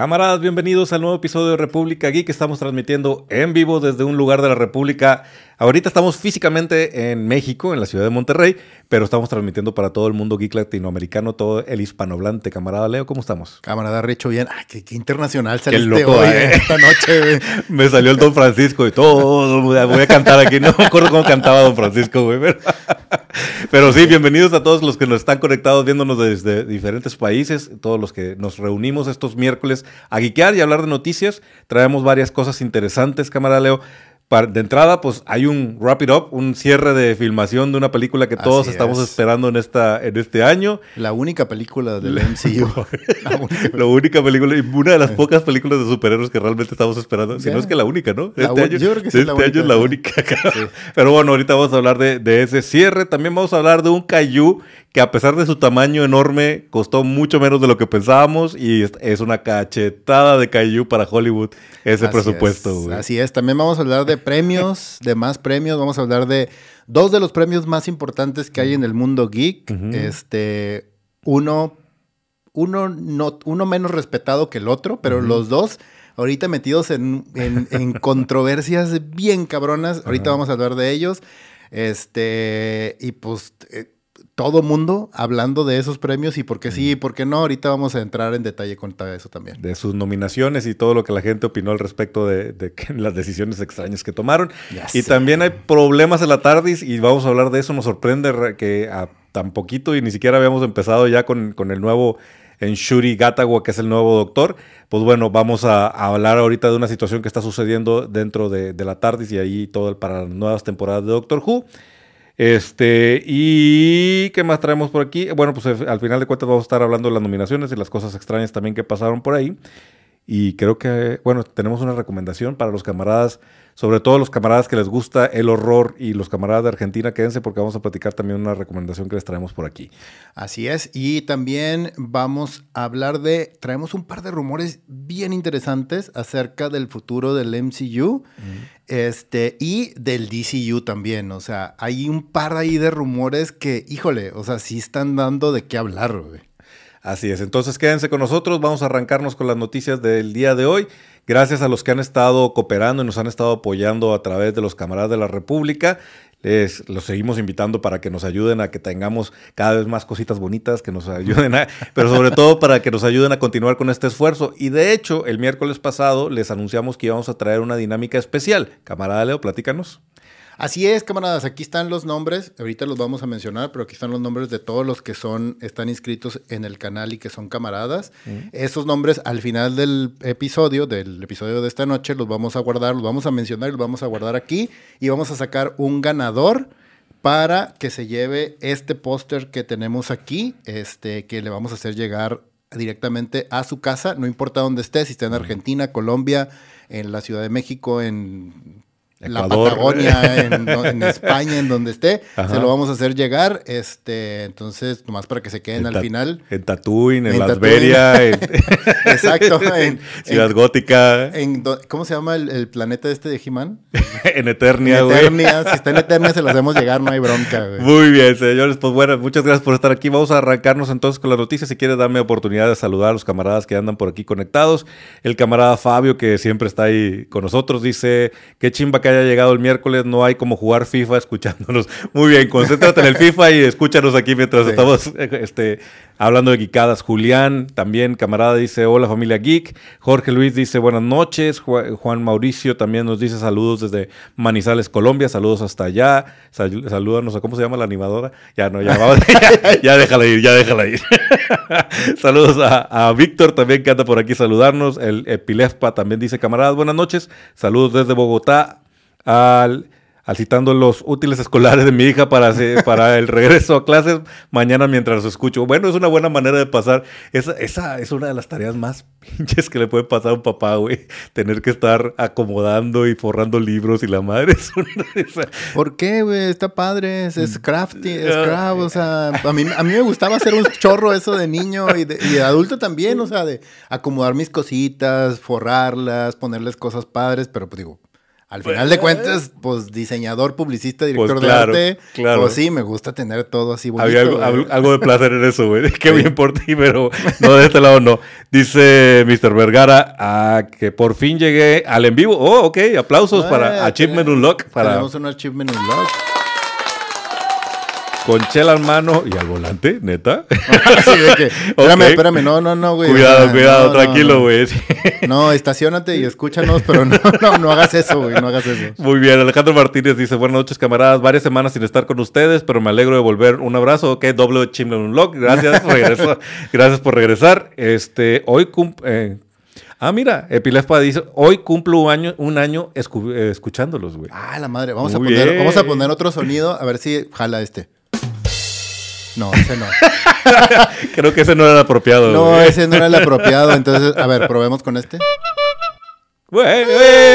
Camaradas, bienvenidos al nuevo episodio de República Geek. Estamos transmitiendo en vivo desde un lugar de la República. Ahorita estamos físicamente en México, en la ciudad de Monterrey, pero estamos transmitiendo para todo el mundo geek latinoamericano, todo el hispanohablante. Camarada Leo, ¿cómo estamos? Camarada Richo, bien. Ay, qué, internacional saliste hoy, eh. esta noche, Me salió el Don Francisco y todo. Voy a cantar aquí. No me acuerdo cómo cantaba Don Francisco, güey. Pero, pero sí, bienvenidos a todos los que nos están conectados viéndonos desde diferentes países, todos los que nos reunimos estos miércoles a geekear y hablar de noticias. Traemos varias cosas interesantes, camarada Leo de entrada, pues hay un wrap it up, un cierre de filmación de una película que todos estamos esperando en esta en este año. La única película del MCU. la, única. película y una de las pocas películas de superhéroes que realmente estamos esperando. Si no es que la única, ¿no? Este año, yo creo que sí, este año es la única. Pero bueno, ahorita vamos a hablar de, de, ese cierre. También vamos a hablar de un Caillou que a pesar de su tamaño enorme, costó mucho menos de lo que pensábamos y es una cachetada de Caillou para Hollywood ese presupuesto. así es, también vamos a hablar de premios, de más premios, vamos a hablar de dos de los premios más importantes que hay en el mundo geek. Este, uno, uno, no, uno menos respetado que el otro, pero los dos ahorita metidos en, en controversias bien cabronas. Ahorita vamos a hablar de ellos. Este, y pues eh, todo mundo hablando de esos premios y por qué sí y por qué no. Ahorita vamos a entrar en detalle con todo eso también. De sus nominaciones y todo lo que la gente opinó al respecto de, las decisiones extrañas que tomaron. y también hay problemas en la TARDIS y vamos a hablar de eso. Nos sorprende que a tan poquito y ni siquiera habíamos empezado ya con, el nuevo en Shuri Gatawa, que es el nuevo doctor. Pues bueno, vamos a, hablar ahorita de una situación que está sucediendo dentro de, de la TARDIS y ahí todo el, para las nuevas temporadas de Doctor Who. Este, y ¿qué más traemos por aquí? Bueno, pues eh, al final de cuentas vamos a estar hablando de las nominaciones y las cosas extrañas también que pasaron por ahí. Y creo que, bueno, tenemos una recomendación para los camaradas sobre todo los camaradas que les gusta el horror y los camaradas de Argentina, quédense porque vamos a platicar también una recomendación que les traemos por aquí. Así es, y también vamos a hablar de, traemos un par de rumores bien interesantes acerca del futuro del MCU este, y del DCU también, o sea, hay un par ahí de rumores que, híjole, o sea, sí están dando de qué hablar, güey. Así es, entonces quédense con nosotros, vamos a arrancarnos con las noticias del día de hoy. Gracias a los que han estado cooperando y nos han estado apoyando a través de los camaradas de la República. Les, los seguimos invitando para que nos ayuden a que tengamos cada vez más cositas bonitas, que nos ayuden a, pero sobre todo para que nos ayuden a continuar con este esfuerzo. Y de hecho, el miércoles pasado les anunciamos que íbamos a traer una dinámica especial. Camarada Leo, platícanos. Así es, camaradas, aquí están los nombres, ahorita los vamos a mencionar, pero aquí están los nombres de todos los que son, están inscritos en el canal y que son camaradas. Esos nombres al final del episodio, del episodio de esta noche, los vamos a guardar, los vamos a mencionar y los vamos a guardar aquí y vamos a sacar un ganador para que se lleve este póster que tenemos aquí, este, que le vamos a hacer llegar directamente a su casa, no importa dónde esté, si está en Argentina, Colombia, en la Ciudad de México, en la Patagonia, en, España, en donde esté, se lo vamos a hacer llegar. Este, entonces, nomás para que se queden al final. En Tatooine, en, Las Veria, Exacto. En, Ciudad Gótica. ¿Cómo se llama el, planeta este de He-Man? en Eternia, güey. Eternia, si está en Eternia se lo hacemos llegar, no hay bronca, güey. Muy bien, señores. Pues bueno, muchas gracias por estar aquí. Vamos a arrancarnos entonces con las noticias. Si quieres, darme oportunidad de saludar a los camaradas que andan por aquí conectados. El camarada Fabio, que siempre está ahí con nosotros, dice: Qué chimba que haya llegado el miércoles, no hay como jugar FIFA escuchándonos. Muy bien, concéntrate en el FIFA y escúchanos aquí mientras estamos este, hablando de geekadas. Julián, también camarada, dice hola familia geek. Jorge Luis dice buenas noches. Juan Mauricio también nos dice saludos desde Manizales, Colombia. Saludos hasta allá. salúdanos a cómo se llama la animadora. Ya no, ya, ya, déjala ir, ya déjala ir. saludos a, a Víctor también que anda por aquí saludarnos. El Epilefpa también dice camaradas, buenas noches. Saludos desde Bogotá al, citando los útiles escolares de mi hija para, para el regreso a clases mañana mientras los escucho. Bueno, es una buena manera de pasar. Esa, esa es una de las tareas más pinches que le puede pasar a un papá, güey. Tener que estar acomodando y forrando libros y la madre es una de esas. ¿Por qué, güey? Está padre, es, crafty, es craft, o sea, a mí, a mí me gustaba hacer un chorro eso de niño y de, y de adulto también, o sea, de acomodar mis cositas, forrarlas, ponerles cosas padres, pero pues digo, Al final de cuentas, pues diseñador, publicista, director Pues claro, de arte. claro. Pues sí, me gusta tener todo así bonito. Había algo, algo de placer en eso, güey. Qué Sí. bien por ti, pero no, de este lado no. Dice Mr. Vergara ah, que por fin llegué al en vivo. Oh, ok. Aplausos Eh, para Achievement Unlock. Para Tenemos un Achievement Unlock. Con chela en mano y al volante, neta. Así de que, espérame, espérame, no, no, no, güey. cuidado, cuidado, no, tranquilo, güey. No, estacionate y escúchanos, pero no, no, no hagas eso, güey, no hagas eso. Muy bien, Alejandro Martínez dice, buenas noches camaradas, varias semanas sin estar con ustedes, pero me alegro de volver. Un abrazo, ok, doble Achievement Unlock, gracias, regreso- gracias por regresar. Este, hoy eh, Ah, mira, Epilespa dice, hoy cumplo un año, un año eh, escuchándolos, güey. Ah, la madre, vamos a Muy poner, bien. vamos a poner otro sonido, a ver si jala este. No, ese no. Creo que ese no era el apropiado. No, güey. ese no era el apropiado, entonces, a ver, probemos con este. Güey,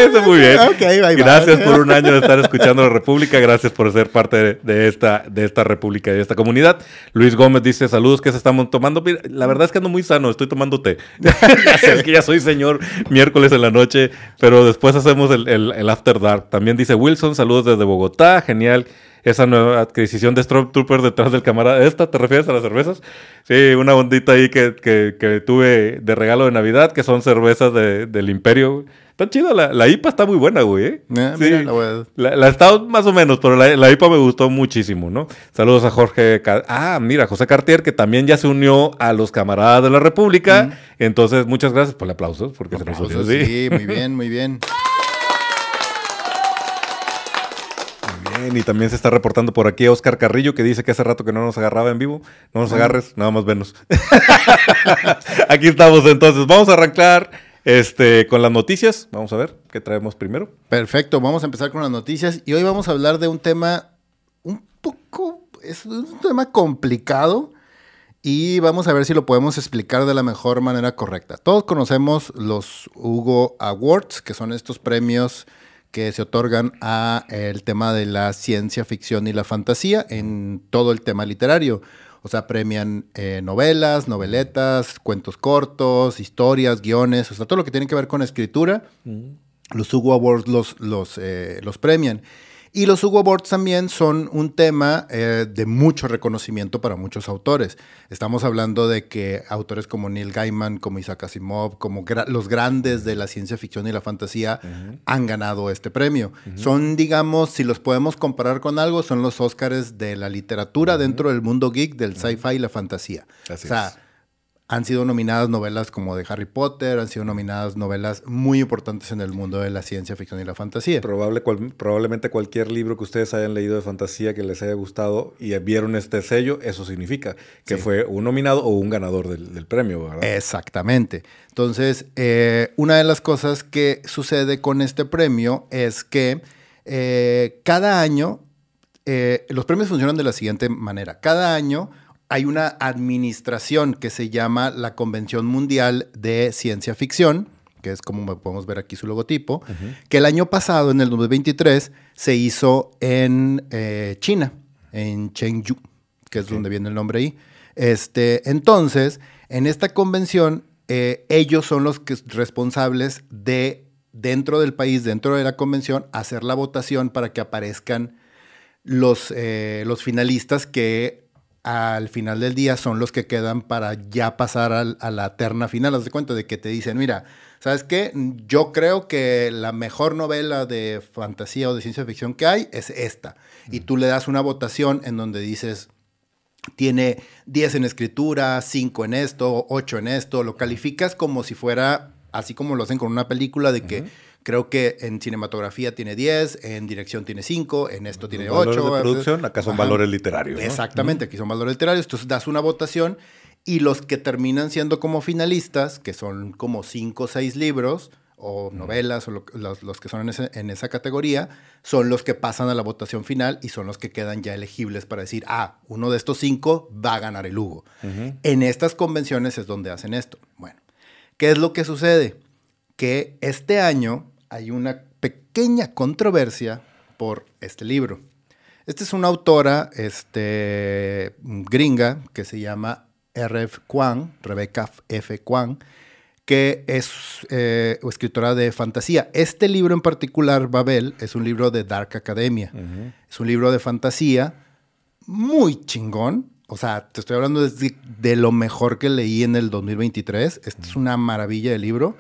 eso muy bien. Ok, bye, bye. gracias por un año de estar escuchando la República. Gracias por ser parte de, esta, de esta República y de esta comunidad. Luis Gómez dice: Saludos, que se estamos tomando? La verdad es que ando muy sano, estoy tomando té. Es que ya soy señor miércoles en la noche, pero después hacemos el, el- el After Dark. También dice Wilson: Saludos desde Bogotá. Genial. Esa nueva adquisición de Stormtrooper detrás del camarada. ¿Esta te refieres a las cervezas? Sí, una bondita ahí que, que- que tuve de regalo de Navidad, que son cervezas de- del Imperio. Está chida, la, la IPA está muy buena, güey. ¿eh? Ah, Sí. mira, la La, la estado más o menos, pero la, la IPA me gustó muchísimo, ¿no? Saludos a Jorge. Ah, mira, José Cartier, que también ya se unió a los camaradas de la República. Entonces, muchas gracias por el aplauso, porque se nos Aplausos, así. sí, muy bien, muy bien. bien, y también se está reportando por aquí Oscar Carrillo, que dice que hace rato que no nos agarraba en vivo. No nos agarres, nada más venos. aquí estamos entonces. Vamos a arrancar este, con las noticias. Vamos a ver qué traemos primero. Perfecto, vamos a empezar con las noticias y hoy vamos a hablar de un tema un poco, es un tema complicado y vamos a ver si lo podemos explicar de la mejor manera correcta. Todos conocemos los Hugo Awards, que son estos premios que se otorgan a el tema de la ciencia ficción y la fantasía en todo el tema literario. O sea, premian eh, novelas, noveletas, cuentos cortos, historias, guiones, o sea, todo lo que tiene que ver con escritura. Los Hugo Awards los, los, eh, los premian. Y los Hugo Awards también son un tema eh, de mucho reconocimiento para muchos autores. Estamos hablando de que autores como Neil Gaiman, como Isaac Asimov, como gra- los grandes de la ciencia ficción y la fantasía han ganado este premio. Son, digamos, si los podemos comparar con algo, son los Óscares de la literatura dentro del mundo geek, del sci-fi y la fantasía. Así o sea, es. Han sido nominadas novelas como de Harry Potter, han sido nominadas novelas muy importantes en el mundo de la ciencia ficción y la fantasía. Probable, cual- probablemente cualquier libro que ustedes hayan leído de fantasía que les haya gustado y vieron este sello, eso significa que Sí. fue un nominado o un ganador del, del premio, ¿verdad? Exactamente. Entonces, eh, una de las cosas que sucede con este premio es que eh, cada año, eh, los premios funcionan de la siguiente manera. Cada año hay una administración que se llama la Convención Mundial de Ciencia Ficción, que es como podemos ver aquí su logotipo, que el año pasado, en el 2023, se hizo en eh, China, en Chengdu, que es donde viene el nombre ahí. Este, entonces, en esta convención, eh, ellos son los que, responsables de, dentro del país, dentro de la convención, hacer la votación para que aparezcan los, eh, los finalistas que al final del día son los que quedan para ya pasar al- a la terna final. Haz de cuenta de que te dicen, mira, ¿sabes qué? Yo creo que la mejor novela de fantasía o de ciencia ficción que hay es esta. Y tú le das una votación en donde dices, tiene 10 en escritura, 5 en esto, 8 en esto, lo calificas como si fuera, así como lo hacen con una película, de que creo que en cinematografía tiene 10, en dirección tiene 5, en esto tiene Los valores 8. de producción, acá son Ajá. valores literarios. ¿no? Exactamente, aquí son valores literarios. Entonces das una votación y los que terminan siendo como finalistas, que son como 5 o 6 libros o novelas o lo- los, los que son en, ese- en esa categoría, son los que pasan a la votación final y son los que quedan ya elegibles para decir, ah, uno de estos cinco va a ganar el Hugo. Ujú. En estas convenciones es donde hacen esto. Bueno, ¿qué es lo que sucede? Que este año hay una pequeña controversia por este libro. Esta es una autora este, gringa que se llama R.F. Kwan, Rebecca F. Kwan, que es eh, escritora de fantasía. Este libro en particular, Babel, es un libro de Dark Academia. Es un libro de fantasía muy chingón. O sea, te estoy hablando de, de, lo mejor que leí en el 2023. Este es una maravilla de libro.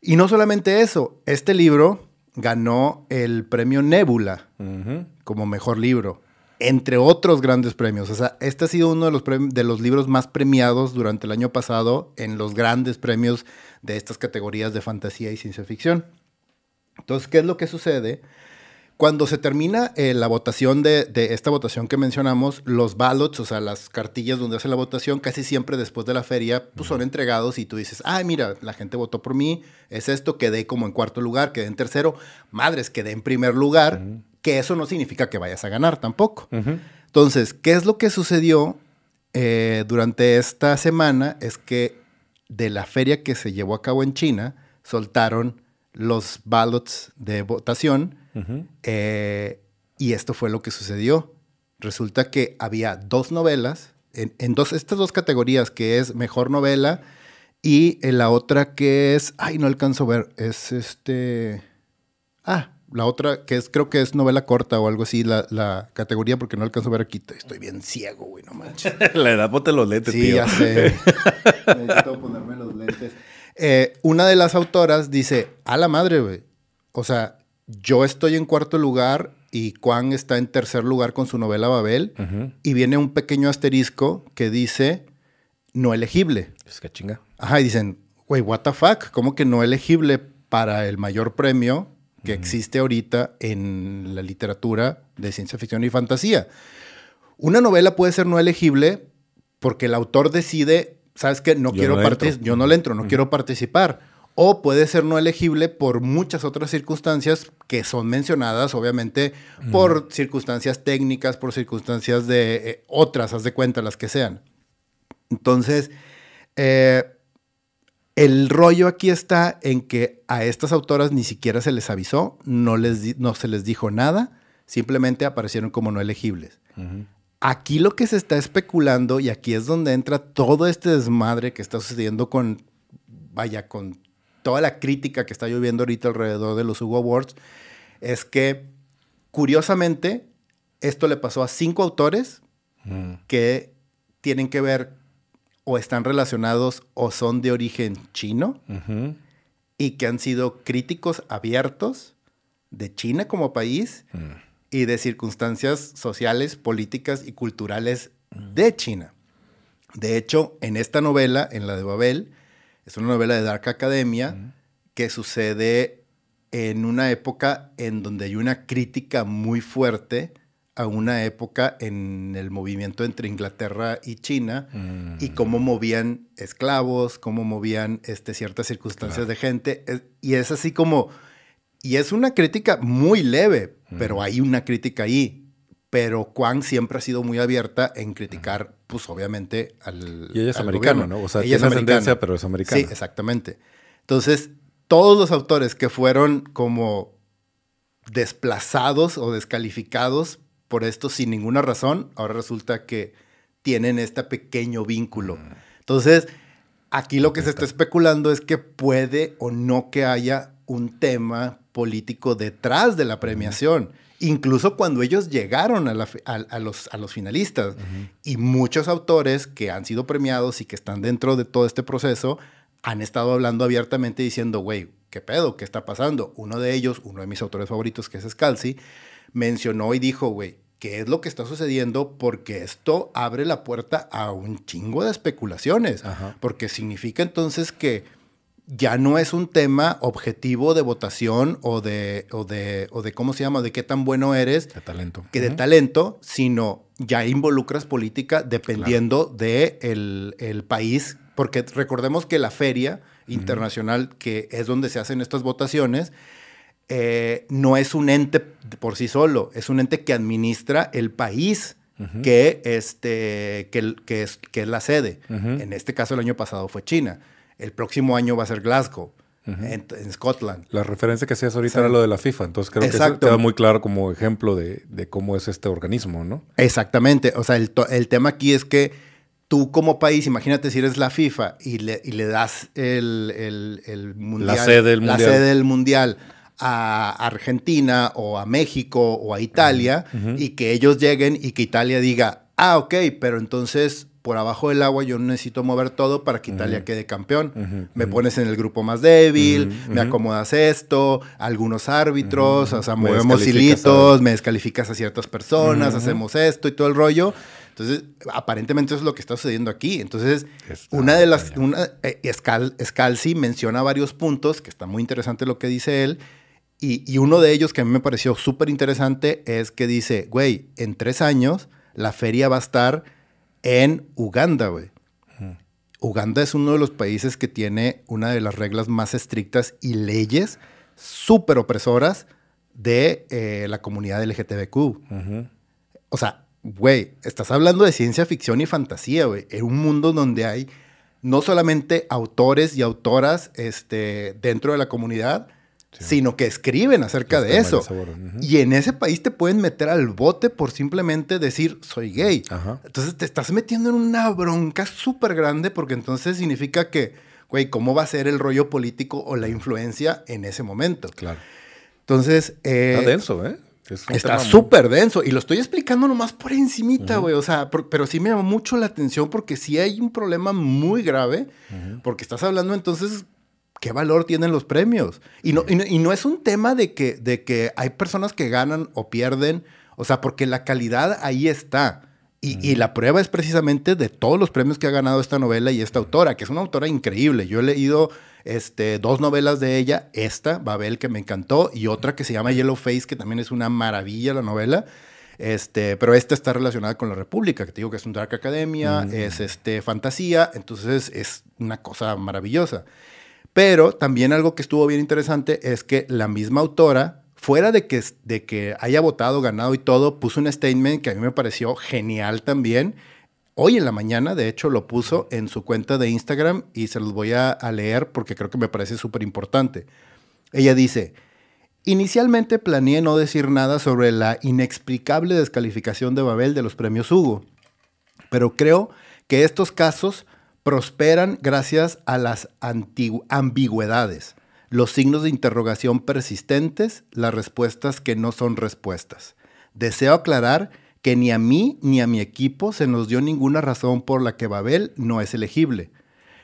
Y no solamente eso, este libro ganó el premio Nebula como mejor libro entre otros grandes premios. O sea, este ha sido uno de los, de los libros más premiados durante el año pasado en los grandes premios de estas categorías de fantasía y ciencia ficción. Entonces, ¿qué es lo que sucede? Cuando se termina eh, la votación de, de, esta votación que mencionamos, los ballots, o sea, las cartillas donde hace la votación, casi siempre después de la feria, pues son entregados y tú dices, ah, mira, la gente votó por mí, es esto, quedé como en cuarto lugar, quedé en tercero, madres, quedé en primer lugar, que eso no significa que vayas a ganar tampoco. Entonces, ¿qué es lo que sucedió eh, durante esta semana? Es que de la feria que se llevó a cabo en China, soltaron los ballots de votación eh, y esto fue lo que sucedió. Resulta que había dos novelas, en, dos, estas dos categorías, que es mejor novela y en la otra que es, ay, no alcanzo a ver, es este, ah, la otra, que es, creo que es novela corta o algo así, la, categoría, porque no alcanzo a ver aquí. Estoy bien ciego, güey, no manches. la edad, ponte los lentes, sí, ya sé. Necesito ponerme los lentes. Eh, una de las autoras dice, a la madre, güey. O sea, yo estoy en cuarto lugar y Juan está en tercer lugar con su novela Babel. Y viene un pequeño asterisco que dice, no elegible. Es que chinga. Ajá, y dicen, güey, what the fuck, ¿cómo que no elegible para el mayor premio? que existe ahorita en la literatura de ciencia ficción y fantasía. Una novela puede ser no elegible porque el autor decide, sabes qué, no quiero participar, yo no le entro, no quiero participar. O puede ser no elegible por muchas otras circunstancias que son mencionadas, obviamente, por circunstancias técnicas, por circunstancias de eh, otras, haz de cuenta, las que sean. Entonces, eh, el rollo aquí está en que a estas autoras ni siquiera se les avisó, no, les no se les dijo nada, simplemente aparecieron como no elegibles. Aquí lo que se está especulando, y aquí es donde entra todo este desmadre que está sucediendo con, vaya, con toda la crítica que está lloviendo ahorita alrededor de los Hugo Awards, es que curiosamente esto le pasó a cinco autores que tienen que ver o están relacionados o son de origen chino y que han sido críticos abiertos de China como país mm. y de circunstancias sociales, políticas y culturales de China. De hecho, en esta novela, en la de Babel, es una novela de Dark Academia que sucede en una época en donde hay una crítica muy fuerte a una época en el movimiento entre Inglaterra y China y mm. cómo movían esclavos, cómo movían este, ciertas circunstancias de gente. y es así como, y es una crítica muy leve, pero mm. hay una crítica ahí. Pero Juan siempre ha sido muy abierta en criticar, pues obviamente, al. Y ella es americana, ¿no? O sea, ella tiene es ascendencia, pero es americana. Sí, exactamente. Entonces, todos los autores que fueron como desplazados o descalificados por esto sin ninguna razón, ahora resulta que tienen este pequeño vínculo. Mm. Entonces, aquí lo que se está especulando es que puede o no que haya un tema político detrás de la premiación. Incluso cuando ellos llegaron a, los, a los, finalistas. Y muchos autores que han sido premiados y que están dentro de todo este proceso han estado hablando abiertamente diciendo, güey, ¿qué pedo? ¿Qué está pasando? Uno de ellos, uno de mis autores favoritos, que es Scalzi, mencionó y dijo, güey, ¿qué es lo que está sucediendo? Porque esto abre la puerta a un chingo de especulaciones, porque significa entonces que ya no es un tema objetivo de votación o de, o de, o de ¿cómo se llama? De qué tan bueno eres. De talento. Que de talento, sino ya involucras política dependiendo del de el país, porque recordemos que la feria internacional, que es donde se hacen estas votaciones, eh, no es un ente por sí solo, es un ente que administra el país que, este, que, que, es, que es la sede. En este caso, el año pasado fue China. El próximo año va a ser Glasgow. En, Scotland. La referencia que hacías ahorita era lo de la FIFA, entonces creo que eso queda muy claro como ejemplo de, de, cómo es este organismo, ¿no? Exactamente, o sea, el, el tema aquí es que tú como país, imagínate si eres la FIFA y le, y le das el, el, el mundial, La sede del la mundial. sede del mundial a Argentina o a México o a Italia y que ellos lleguen y que Italia diga, ah, ok, pero entonces por abajo del agua yo necesito mover todo para que Italia quede campeón. Me pones en el grupo más débil, me acomodas esto, algunos árbitros, o sea, Me movemos hilitos, me descalificas a ciertas personas, hacemos esto y todo el rollo. Entonces, aparentemente eso es lo que está sucediendo aquí. Entonces, Está una de las, una, eh, Scal- Scalzi menciona varios puntos, que está muy interesante lo que dice él, y, y uno de ellos que a mí me pareció súper interesante es que dice, güey, en tres años la feria va a estar en Uganda, güey. Uganda es uno de los países que tiene una de las reglas más estrictas y leyes súper opresoras de eh, la comunidad LGTBQ. Ujú. O sea, güey, estás hablando de ciencia ficción y fantasía, güey. En un mundo donde hay no solamente autores y autoras este, dentro de la comunidad, sino que escriben acerca de eso. Y en ese país te pueden meter al bote por simplemente decir, soy gay. Ajá. Entonces te estás metiendo en una bronca súper grande porque entonces significa que, güey, ¿cómo va a ser el rollo político o la influencia en ese momento? Claro. Entonces, eh, Está denso, ¿eh? Es Está súper denso y lo estoy explicando nomás por encimita, güey. O sea, por- pero sí me llamó mucho la atención porque sí hay un problema muy grave porque estás hablando entonces qué valor tienen los premios. Y no, y no, y no es un tema de que, de que hay personas que ganan o pierden, o sea, porque la calidad ahí está. Y, y la prueba es precisamente de todos los premios que ha ganado esta novela y esta autora, que es una autora increíble. Yo he leído este, dos novelas de ella, esta, Babel, que me encantó, y otra que se llama Yellow Face, que también es una maravilla la novela. Este, pero esta está relacionada con la República, que te digo que es un Dark Academia, es este, fantasía, entonces es una cosa maravillosa. Pero también algo que estuvo bien interesante es que la misma autora, fuera de que, de que haya votado, ganado y todo, puso un statement que a mí me pareció genial también. Hoy en la mañana, de hecho, lo puso en su cuenta de Instagram y se los voy a, a leer porque creo que me parece súper importante. Ella dice, inicialmente planeé no decir nada sobre la inexplicable descalificación de Babel de los premios Hugo, pero creo que estos casos prosperan gracias a las ambigüedades, los signos de interrogación persistentes, las respuestas que no son respuestas. Deseo aclarar que ni a mí ni a mi equipo se nos dio ninguna razón por la que Babel no es elegible.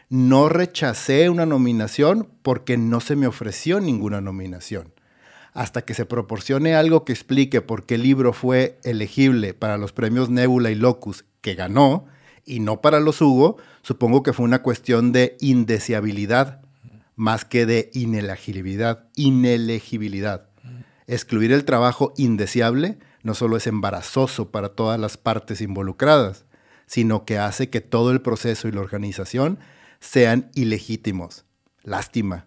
No rechacé una nominación porque no se me ofreció ninguna nominación. Hasta que se proporcione algo que explique por qué el libro fue elegible para los premios Nebula y Locus, que ganó, y no para los Hugo, supongo que fue una cuestión de indeseabilidad más que de inelegibilidad. Inelegibilidad. Excluir el trabajo indeseable no solo es embarazoso para todas las partes involucradas, sino que hace que todo el proceso y la organización sean ilegítimos. Lástima.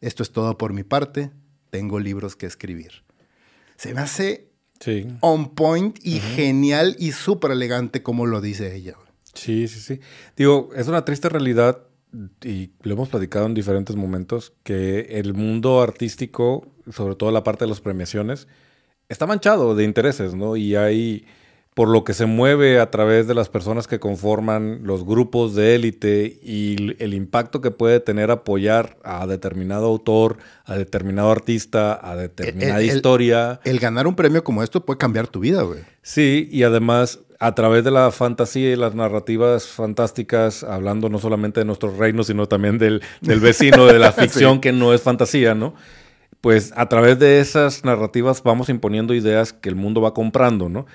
Esto es todo por mi parte. Tengo libros que escribir. Se me hace Sí. on point y genial y súper elegante como lo dice ella. Sí, sí, sí. Digo, es una triste realidad y lo hemos platicado en diferentes momentos que el mundo artístico, sobre todo la parte de las premiaciones, está manchado de intereses, ¿no? Y hay, por lo que se mueve a través de las personas que conforman los grupos de élite y el impacto que puede tener apoyar a determinado autor, a determinado artista, a determinada el- historia. El ganar un premio como esto puede cambiar tu vida, güey. Sí, y además a través de la fantasía y las narrativas fantásticas, hablando no solamente de nuestros reinos, sino también del, del vecino, de la ficción que no es fantasía, ¿no? Pues a través de esas narrativas vamos imponiendo ideas que el mundo va comprando, ¿no?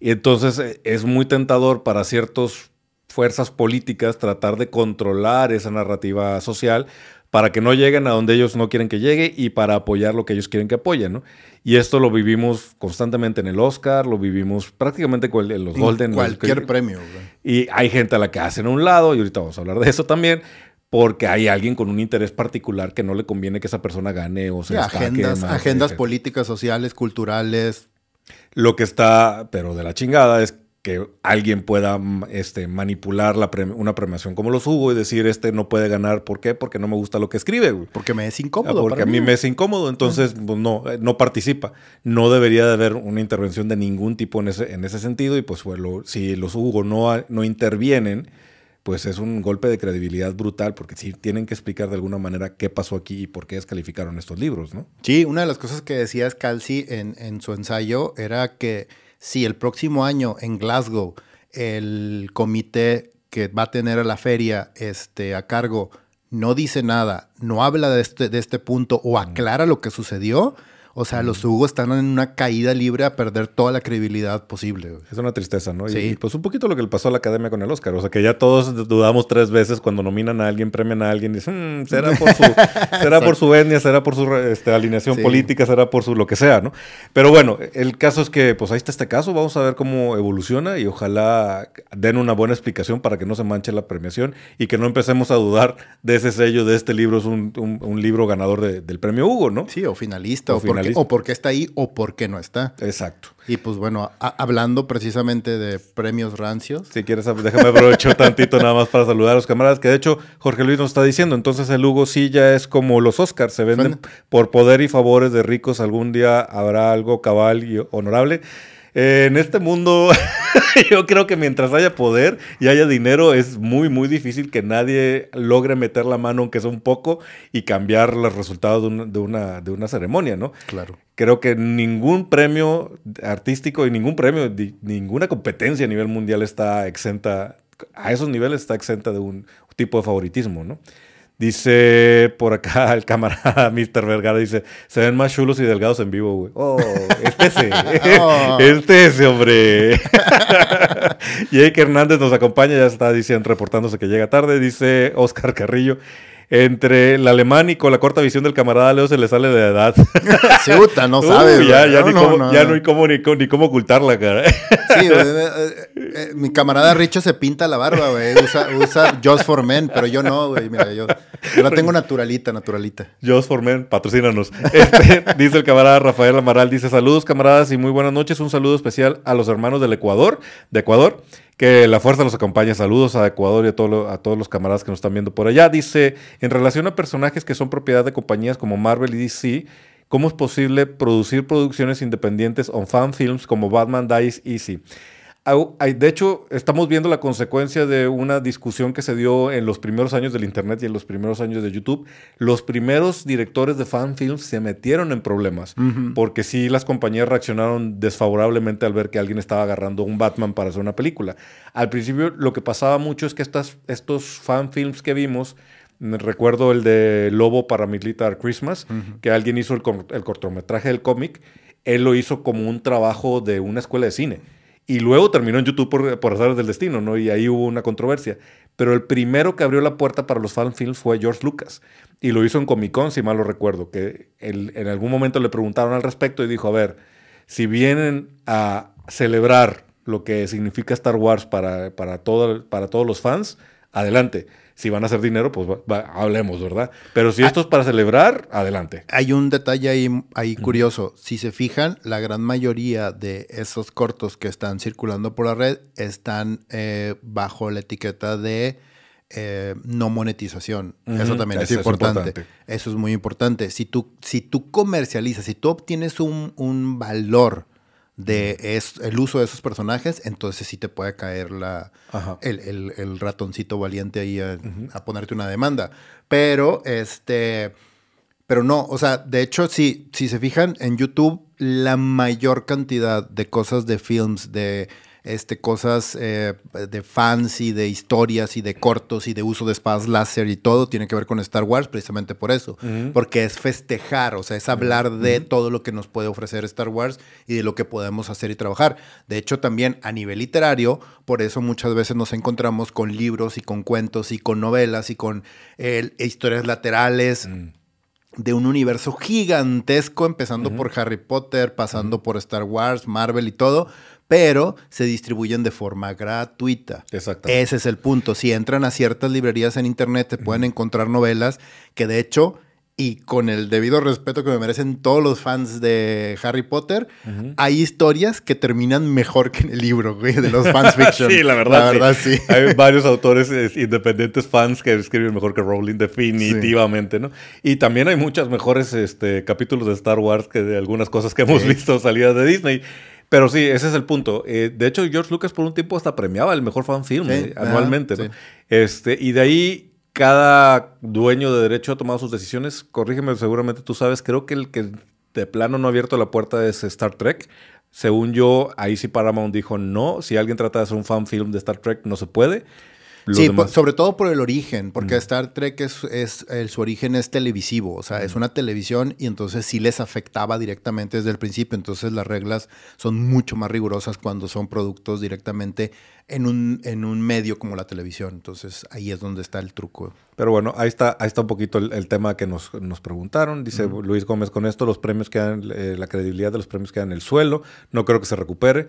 Y entonces eh, es muy tentador para ciertas fuerzas políticas tratar de controlar esa narrativa social para que no lleguen a donde ellos no quieren que llegue y para apoyar lo que ellos quieren que apoyen, ¿no? Y esto lo vivimos constantemente en el Oscar, lo vivimos prácticamente en los En Golden. los- Cualquier premio, güey. y hay gente a la que hacen a un lado, y ahorita vamos a hablar de eso también, porque hay alguien con un interés particular que no le conviene que esa persona gane o se Sí, agendas, más, agendas políticas, sociales, culturales. Lo que está, pero de la chingada, es que alguien pueda mm, este, manipular la pre- una premiación como los Hugo y decir, este no puede ganar. ¿Por qué? Porque no me gusta lo que escribe, güey. Porque me es Ah, incómodo. porque a mí me es incómodo, entonces pues, no, eh, no participa. No debería de haber una intervención de ningún tipo en ese, en ese sentido y pues bueno, si los Hugo no, no intervienen, pues es un golpe de credibilidad brutal, porque sí tienen que explicar de alguna manera qué pasó aquí y por qué descalificaron estos libros, ¿no? Sí, una de las cosas que decía Scalzi en, en su ensayo era que si el próximo año en Glasgow el comité que va a tener a la feria este, a cargo no dice nada, no habla de este, de este punto o aclara lo que sucedió, o sea, los Hugo están en una caída libre a perder toda la credibilidad posible. Es una tristeza, ¿no? Sí. Y, pues un poquito lo que le pasó a la academia con el Oscar. O sea, que ya todos dudamos tres veces cuando nominan a alguien, premian a alguien, y dicen, mm, será por su, será por su etnia, será por su este, alineación política, será por su lo que sea, ¿no? Pero bueno, el caso es que, pues ahí está este caso. Vamos a ver cómo evoluciona y ojalá den una buena explicación para que no se manche la premiación y que no empecemos a dudar de ese sello de este libro. Es un, libro ganador del premio Hugo, ¿no? Sí, o finalista, o, finalista o por qué está ahí o por qué no está. Exacto. Y pues bueno, hablando precisamente de premios rancios. Si quieres, déjame aprovechar tantito nada más para saludar a los camaradas, que de hecho Jorge Luis nos está diciendo, entonces el Hugo sí ya es como los Oscars, se venden por poder y favores de ricos, algún día habrá algo cabal y honorable. En este mundo, yo creo que mientras haya poder y haya dinero, es muy, muy difícil que nadie logre meter la mano, aunque sea un poco, y cambiar los resultados de una, de una, ceremonia, ¿no? Claro. Creo que ningún premio artístico y ningún premio, ninguna competencia a nivel mundial está exenta, a esos niveles está exenta de un tipo de favoritismo, ¿no? Dice por acá el camarada Mr. Vergara, dice, se ven más chulos y delgados en vivo, güey. Oh, este ese. oh. Este ese, hombre. Jake Hernández nos acompaña, ya está diciendo, reportándose que llega tarde. Dice Oscar Carrillo, entre el alemán y con la corta visión del camarada Leo se le sale de edad. Sí, no sabe. ya, ya, no, ni cómo, ya no hay cómo, ni, cómo ocultarla, cara. Sí, eh, eh, eh, mi camarada Richo se pinta la barba, güey. Usa, usa Just for Men, pero yo no, güey. Mira, yo, yo la tengo naturalita, naturalita. Just for Men, patrocínanos. Este, dice el camarada Rafael Amaral, dice saludos camaradas y muy buenas noches. Un saludo especial a los hermanos del Ecuador, de Ecuador. Que la fuerza nos acompañe. Saludos a Ecuador y a, a todos los camaradas que nos están viendo por allá. Dice, en relación a personajes que son propiedad de compañías como Marvel y DC, ¿cómo es posible producir producciones independientes o fan films como Batman Dies Easy? De hecho, estamos viendo la consecuencia de una discusión que se dio en los primeros años del Internet y en los primeros años de YouTube. Los primeros directores de fan films se metieron en problemas porque sí las compañías reaccionaron desfavorablemente al ver que alguien estaba agarrando un Batman para hacer una película. Al principio lo que pasaba mucho es que estas, estos fan films que vimos Recuerdo el de Lobo Paramilitar Christmas, que alguien hizo el, el cortometraje del cómic. Él lo hizo como un trabajo de una escuela de cine. Y luego terminó en YouTube por, por del destino, ¿no? Y ahí hubo una controversia. Pero el primero que abrió la puerta para los fan films fue George Lucas. Y lo hizo en Comic Con, si mal lo recuerdo, que en algún momento le preguntaron al respecto y dijo, a ver, si vienen a celebrar lo que significa Star Wars para, para, todo, para todos los fans, adelante si van a hacer dinero, pues hablemos, ¿verdad? Pero si ah. esto es para celebrar, adelante. Hay un detalle ahí, ahí curioso. Si se fijan, la gran mayoría de esos cortos que están circulando por la red están eh, bajo la etiqueta de eh, no monetización. Eso también es, importante. Eso es muy importante. Si tú, si tú comercializas, si tú obtienes un, un valor de es, el uso de esos personajes, entonces sí te puede caer la, el, ratoncito valiente ahí a, ponerte una demanda. Pero, este, pero no, o sea, de hecho, si, si se fijan en YouTube, la mayor cantidad de cosas de films, de este, cosas eh, de fans y de historias y de cortos y de uso de espadas láser y todo tiene que ver con Star Wars precisamente por eso, porque es festejar, o sea, es hablar de todo lo que nos puede ofrecer Star Wars y de lo que podemos hacer y trabajar. De hecho, también a nivel literario, por eso muchas veces nos encontramos con libros y con cuentos y con novelas y con eh, historias laterales. Mm. de un universo gigantesco, empezando por Harry Potter, pasando por Star Wars, Marvel y todo, pero se distribuyen de forma gratuita. Exacto. Ese es el punto. Si entran a ciertas librerías en internet, te pueden encontrar novelas que de hecho y con el debido respeto que me merecen todos los fans de Harry Potter, hay historias que terminan mejor que en el libro, güey, de los fans fiction. sí, la verdad, sí. Hay varios autores independientes fans que escriben mejor que Rowling, definitivamente, ¿no? Y también hay muchos mejores este, capítulos de Star Wars que de algunas cosas que hemos visto salidas de Disney. Pero sí, ese es el punto. Eh, de hecho, George Lucas por un tiempo hasta premiaba el mejor fan film Sí, eh, ajá, anualmente. ¿no? sí. Este, y de ahí cada dueño de derecho ha tomado sus decisiones. Corrígeme, seguramente tú sabes. Creo que el que de plano no ha abierto la puerta es Star Trek. Según yo, ahí sí Paramount dijo no. Si alguien trata de hacer un fan film de Star Trek, no se puede. Los sí, sobre todo por el origen, porque Star Trek es, es- el- su origen es televisivo, o sea, es una televisión y entonces sí les afectaba directamente desde el principio, entonces las reglas son mucho más rigurosas cuando son productos directamente en un, en un medio como la televisión, entonces ahí es donde está el truco. Pero bueno, ahí está, ahí está un poquito el, el tema que nos, nos preguntaron. Dice Luis Gómez, con esto los premios quedan, eh, la credibilidad de los premios queda en el suelo. No creo que se recupere.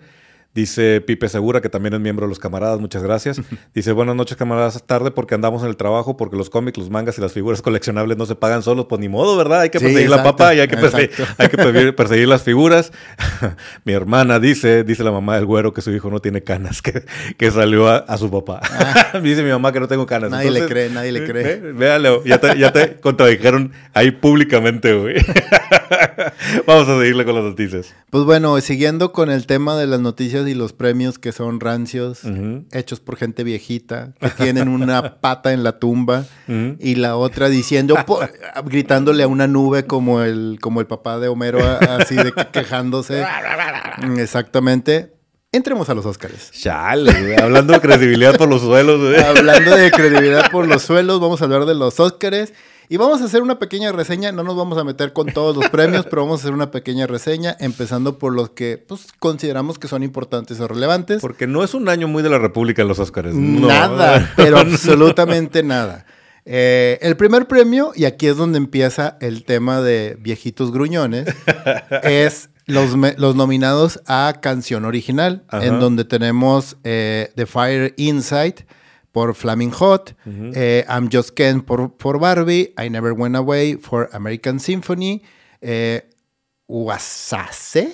Dice Pipe Segura, que también es miembro de los camaradas, muchas gracias. Dice, buenas noches camaradas, tarde porque andamos en el trabajo, porque los cómics, los mangas y las figuras coleccionables no se pagan solos, pues ni modo, ¿verdad? Hay que Sí, perseguir la papa y hay que, perse- exacto. hay que perseguir, perseguir las figuras. Mi hermana dice, dice la mamá del güero que su hijo no tiene canas, que, que salió a, a su papá. dice mi mamá que no tengo canas. Ah. Nadie le cree, nadie le cree. Ve- Véalo, ya te, ya te contradijeron ahí públicamente, güey. Vamos a seguirle con las noticias. Pues bueno, siguiendo con el tema de las noticias y los premios que son rancios, hechos por gente viejita, que tienen una pata en la tumba y la otra diciendo, gritándole a una nube como el, como el papá de Homero, así de que- quejándose. Exactamente. Entremos a los Óscares. Chale. Hablando de credibilidad por los suelos, güey. Hablando de credibilidad por los suelos, vamos a hablar de los Óscares y vamos a hacer una pequeña reseña. No nos vamos a meter con todos los premios, pero vamos a hacer una pequeña reseña, empezando por los que pues, consideramos que son importantes o relevantes. Porque no es un año muy de la República los Óscares. No. Nada, pero absolutamente nada. Eh, el primer premio, y aquí es donde empieza el tema de viejitos gruñones, es los, los nominados a canción original, Ajá. en donde tenemos eh, The Fire Inside por Flaming Hot, eh, I'm Just Ken por, por Barbie, I Never Went Away for American Symphony, eh, Wasase,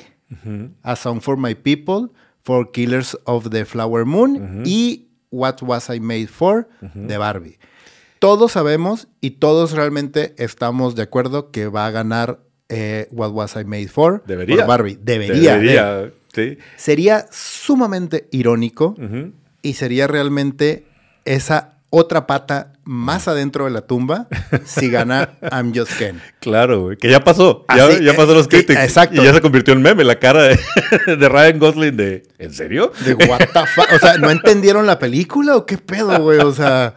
a Song for My People, For Killers of the Flower Moon y What Was I Made For de Barbie. Todos sabemos y todos realmente estamos de acuerdo que va a ganar eh, What Was I Made For Debería. por Barbie. Debería. de- Debería, sí. Sería sumamente irónico y sería realmente esa otra pata más adentro de la tumba si gana I'm Just Ken. Claro, güey. Que ya pasó. Ya, Así, ya pasó los eh, critics. exacto. Y ya se convirtió en meme la cara de, de Ryan Gosling de... ¿En serio? De what the fuck? O sea, ¿no entendieron la película o qué pedo, güey? O sea,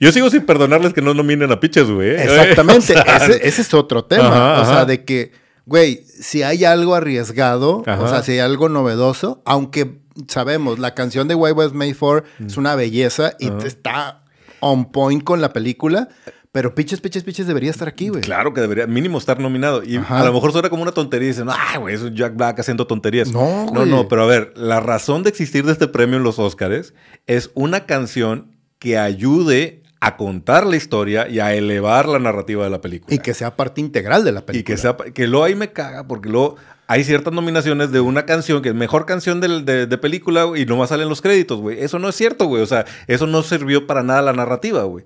Yo sigo sin perdonarles que no nominen a Pitches, güey. ¿eh? exactamente. O sea, ese, ese es otro tema. Ajá, o sea, ajá. de que, güey, si hay algo arriesgado, Ajá. o sea, si hay algo novedoso, aunque sabemos, la canción de Why Was Made For es una belleza y Ajá. está on point con la película, pero Pitches, Pitches, Pitches debería estar aquí, güey. Claro que debería mínimo estar nominado. Y Ajá. a lo mejor suena como una tontería y dicen, ay, güey, es Jack Black haciendo tonterías. No, no, güey. no, pero a ver, la razón de existir de este premio en los Oscars es una canción que ayude a contar la historia y a elevar la narrativa de la película. Y que sea parte integral de la película. Y que sea, que luego ahí me caga, porque luego hay ciertas nominaciones de una canción que es mejor canción de, de película y nomás salen los créditos, güey. Eso no es cierto, güey. O sea, eso no sirvió para nada la narrativa, güey.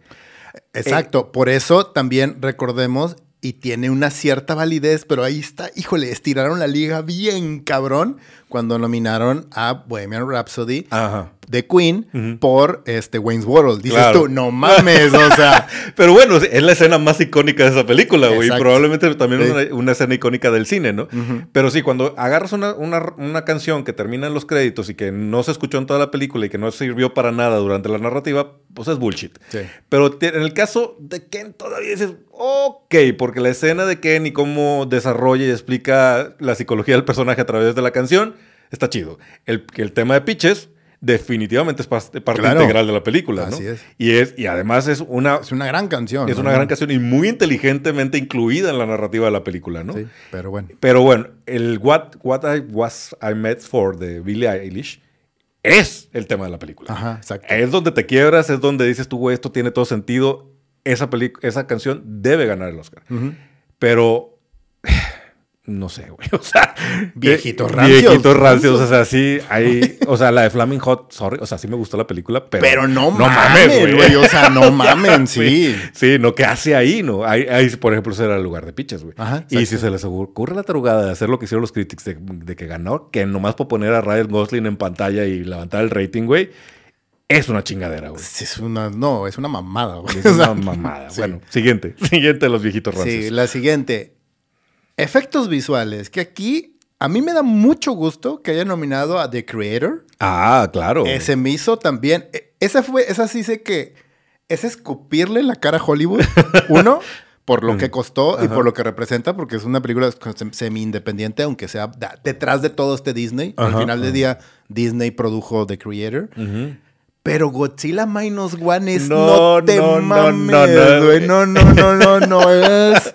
Exacto, por eso también recordemos y tiene una cierta validez, pero ahí está, híjole, estiraron la liga bien cabrón cuando nominaron a Bohemian Rhapsody Ajá. de Queen por este Wayne's World. Dices Claro. tú, no mames, o sea, Pero bueno, es la escena más icónica de esa película, güey. Probablemente también Sí. una, una escena icónica del cine, ¿no? Pero sí, cuando agarras una, una- una canción que termina en los créditos y que no se escuchó en toda la película y que no sirvió para nada durante la narrativa, pues es bullshit. Sí. Pero te- en el caso de Ken todavía dices, ok, porque la escena de Ken y cómo desarrolla y explica la psicología del personaje a través de la canción, está chido. El, el tema de pitches definitivamente es parte Claro. integral de la película, ¿no? Así es. Y, es, y además es una, es una gran canción. es ¿no? una gran canción y muy inteligentemente incluida en la narrativa de la película, ¿no? Sí, pero bueno. Pero bueno, el What, What I Was I Met For de Billie Eilish es el tema de la película. Ajá, exacto. Es donde te quiebras, es donde dices tú, güey, esto tiene todo sentido. Esa, esa canción debe ganar el Oscar. Pero no sé, güey. O sea, viejitos rancios. Viejitos rancios. O sea, sí, hay. O sea, la de Flaming Hot, sorry. O sea, sí me gustó la película, pero. Pero no, no mames, güey. O sea, no mamen, sí. sí. no, ¿qué hace ahí, no? Ahí, por ejemplo, será el lugar de piches, güey. Ajá. Y si se les ocurre la tarugada de hacer lo que hicieron los critics de, que ganó, que nomás por poner a Ryan Gosling en pantalla y levantar el rating, güey. Es una chingadera, güey. Es una, no, es una mamada, güey. Es una mamada. Bueno, siguiente. Siguiente de los viejitos rancios. Sí, la siguiente. Efectos visuales, que aquí a mí me da mucho gusto que haya nominado a The Creator. Ah, claro. Ese me hizo también. E, esa fue, esa sí sé que es escupirle la cara a Hollywood. Uno, por lo que costó y por lo que representa, porque es una película semi-independiente, aunque sea detrás de todo este Disney. Al final del día, Disney produjo The Creator. Pero Godzilla Minus One es no, no te no, mames, no, no, no, no, no, no, no, es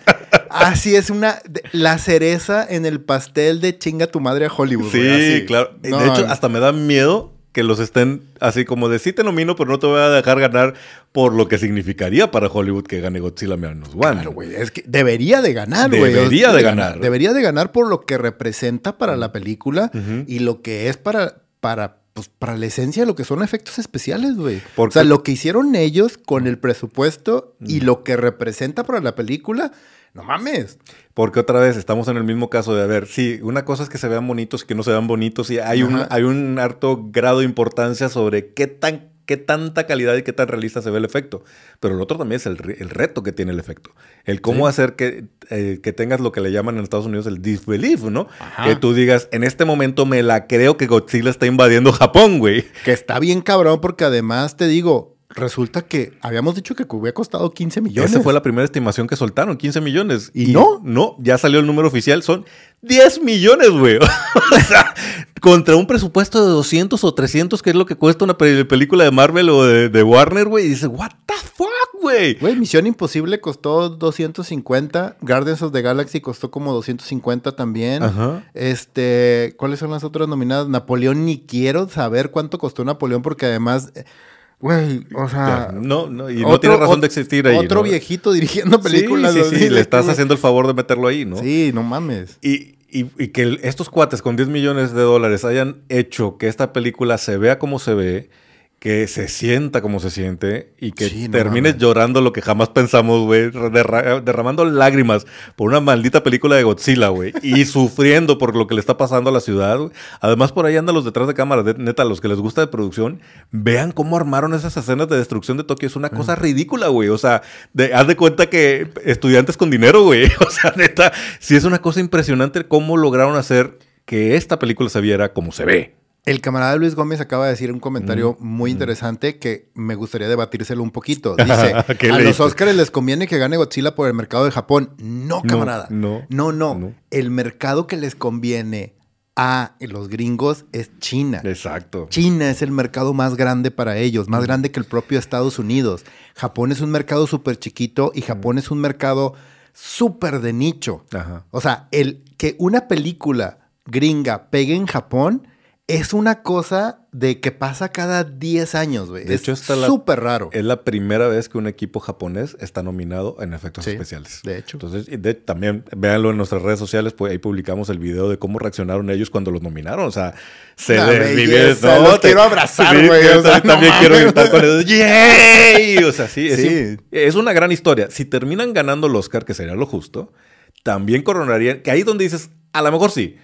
así es una la cereza en el pastel de chinga tu madre a Hollywood. Sí, claro. de hecho, hasta me da miedo que los estén así como de sí te nomino, pero no te voy a dejar ganar por lo que significaría para Hollywood que gane Godzilla Minus One. Claro, güey. Es que debería de ganar, güey. Debería de ganar. Debería de ganar por lo que representa para la película y lo que es para, para pues, para la esencia lo que son efectos especiales, güey. O sea, lo que hicieron ellos con el presupuesto y lo que representa para la película, no mames. Porque otra vez estamos en el mismo caso de, a ver, sí, una cosa es que se vean bonitos y que no se vean bonitos y hay, un, hay un harto grado de importancia sobre qué tan qué tanta calidad y qué tan realista se ve el efecto. Pero el otro también es el, reto que tiene el efecto. El cómo hacer que, eh, que, tengas lo que le llaman en Estados Unidos el disbelief, ¿no? Que tú digas, en este momento me la creo que Godzilla está invadiendo Japón, güey. Que está bien cabrón porque además te digo, resulta que habíamos dicho que había costado 15 millones. Esa fue la primera estimación que soltaron, 15 millones. ¿Y, no? No, ya salió el número oficial, son 10 millones, güey. o sea, contra un presupuesto de 200 o 300, que es lo que cuesta una película de Marvel o de, Warner, güey. Y dice, what the fuck, güey. Güey, Misión Imposible costó 250. Guardians of the Galaxy costó como 250 también. Ajá. Este, ¿cuáles son las otras nominadas? Napoleón, ni quiero saber cuánto costó Napoleón, porque además... Güey, o sea. No, no, y no tiene razón de existir ahí. Otro viejito dirigiendo películas. Sí, sí, sí, le estás haciendo el favor de meterlo ahí, ¿no? Sí, no mames. Y, y, que estos cuates con 10 millones de dólares hayan hecho que esta película se vea como se ve que se sienta como se siente y que termines llorando lo que jamás pensamos, güey, derramando lágrimas por una maldita película de Godzilla, güey, y sufriendo por lo que le está pasando a la ciudad. Además, por ahí andan los detrás de cámara, neta, los que les gusta de producción, vean cómo armaron esas escenas de destrucción de Tokio. Es una cosa mm. ridícula, güey. O sea, haz de cuenta que estudiantes con dinero, güey. O sea, neta, sí es una cosa impresionante cómo lograron hacer que esta película se viera como se ve. El camarada Luis Gómez acaba de decir un comentario mm, muy mm. interesante que me gustaría debatírselo un poquito. Dice, a los Oscars les conviene que gane Godzilla por el mercado de Japón. No, camarada. No, no, no. El mercado que les conviene a los gringos es China. Exacto. China es el mercado más grande para ellos, más mm. grande que el propio Estados Unidos. Japón es un mercado súper chiquito y Japón es un mercado súper de nicho. O sea, el que una película gringa pegue en Japón es una cosa de que pasa cada 10 años, güey. De es hecho, está súper raro. Es la primera vez que un equipo japonés está nominado en efectos especiales. De hecho. Entonces, también véanlo en nuestras redes sociales, pues ahí publicamos el video de cómo reaccionaron ellos cuando los nominaron. O sea, se desvive. No, los quiero abrazar, güey. también quiero gritar con ellos. ¡Yay! O sea, sí, es, es una gran historia. Si terminan ganando el Oscar, que sería lo justo, también coronarían, que ahí donde dices, a lo mejor sí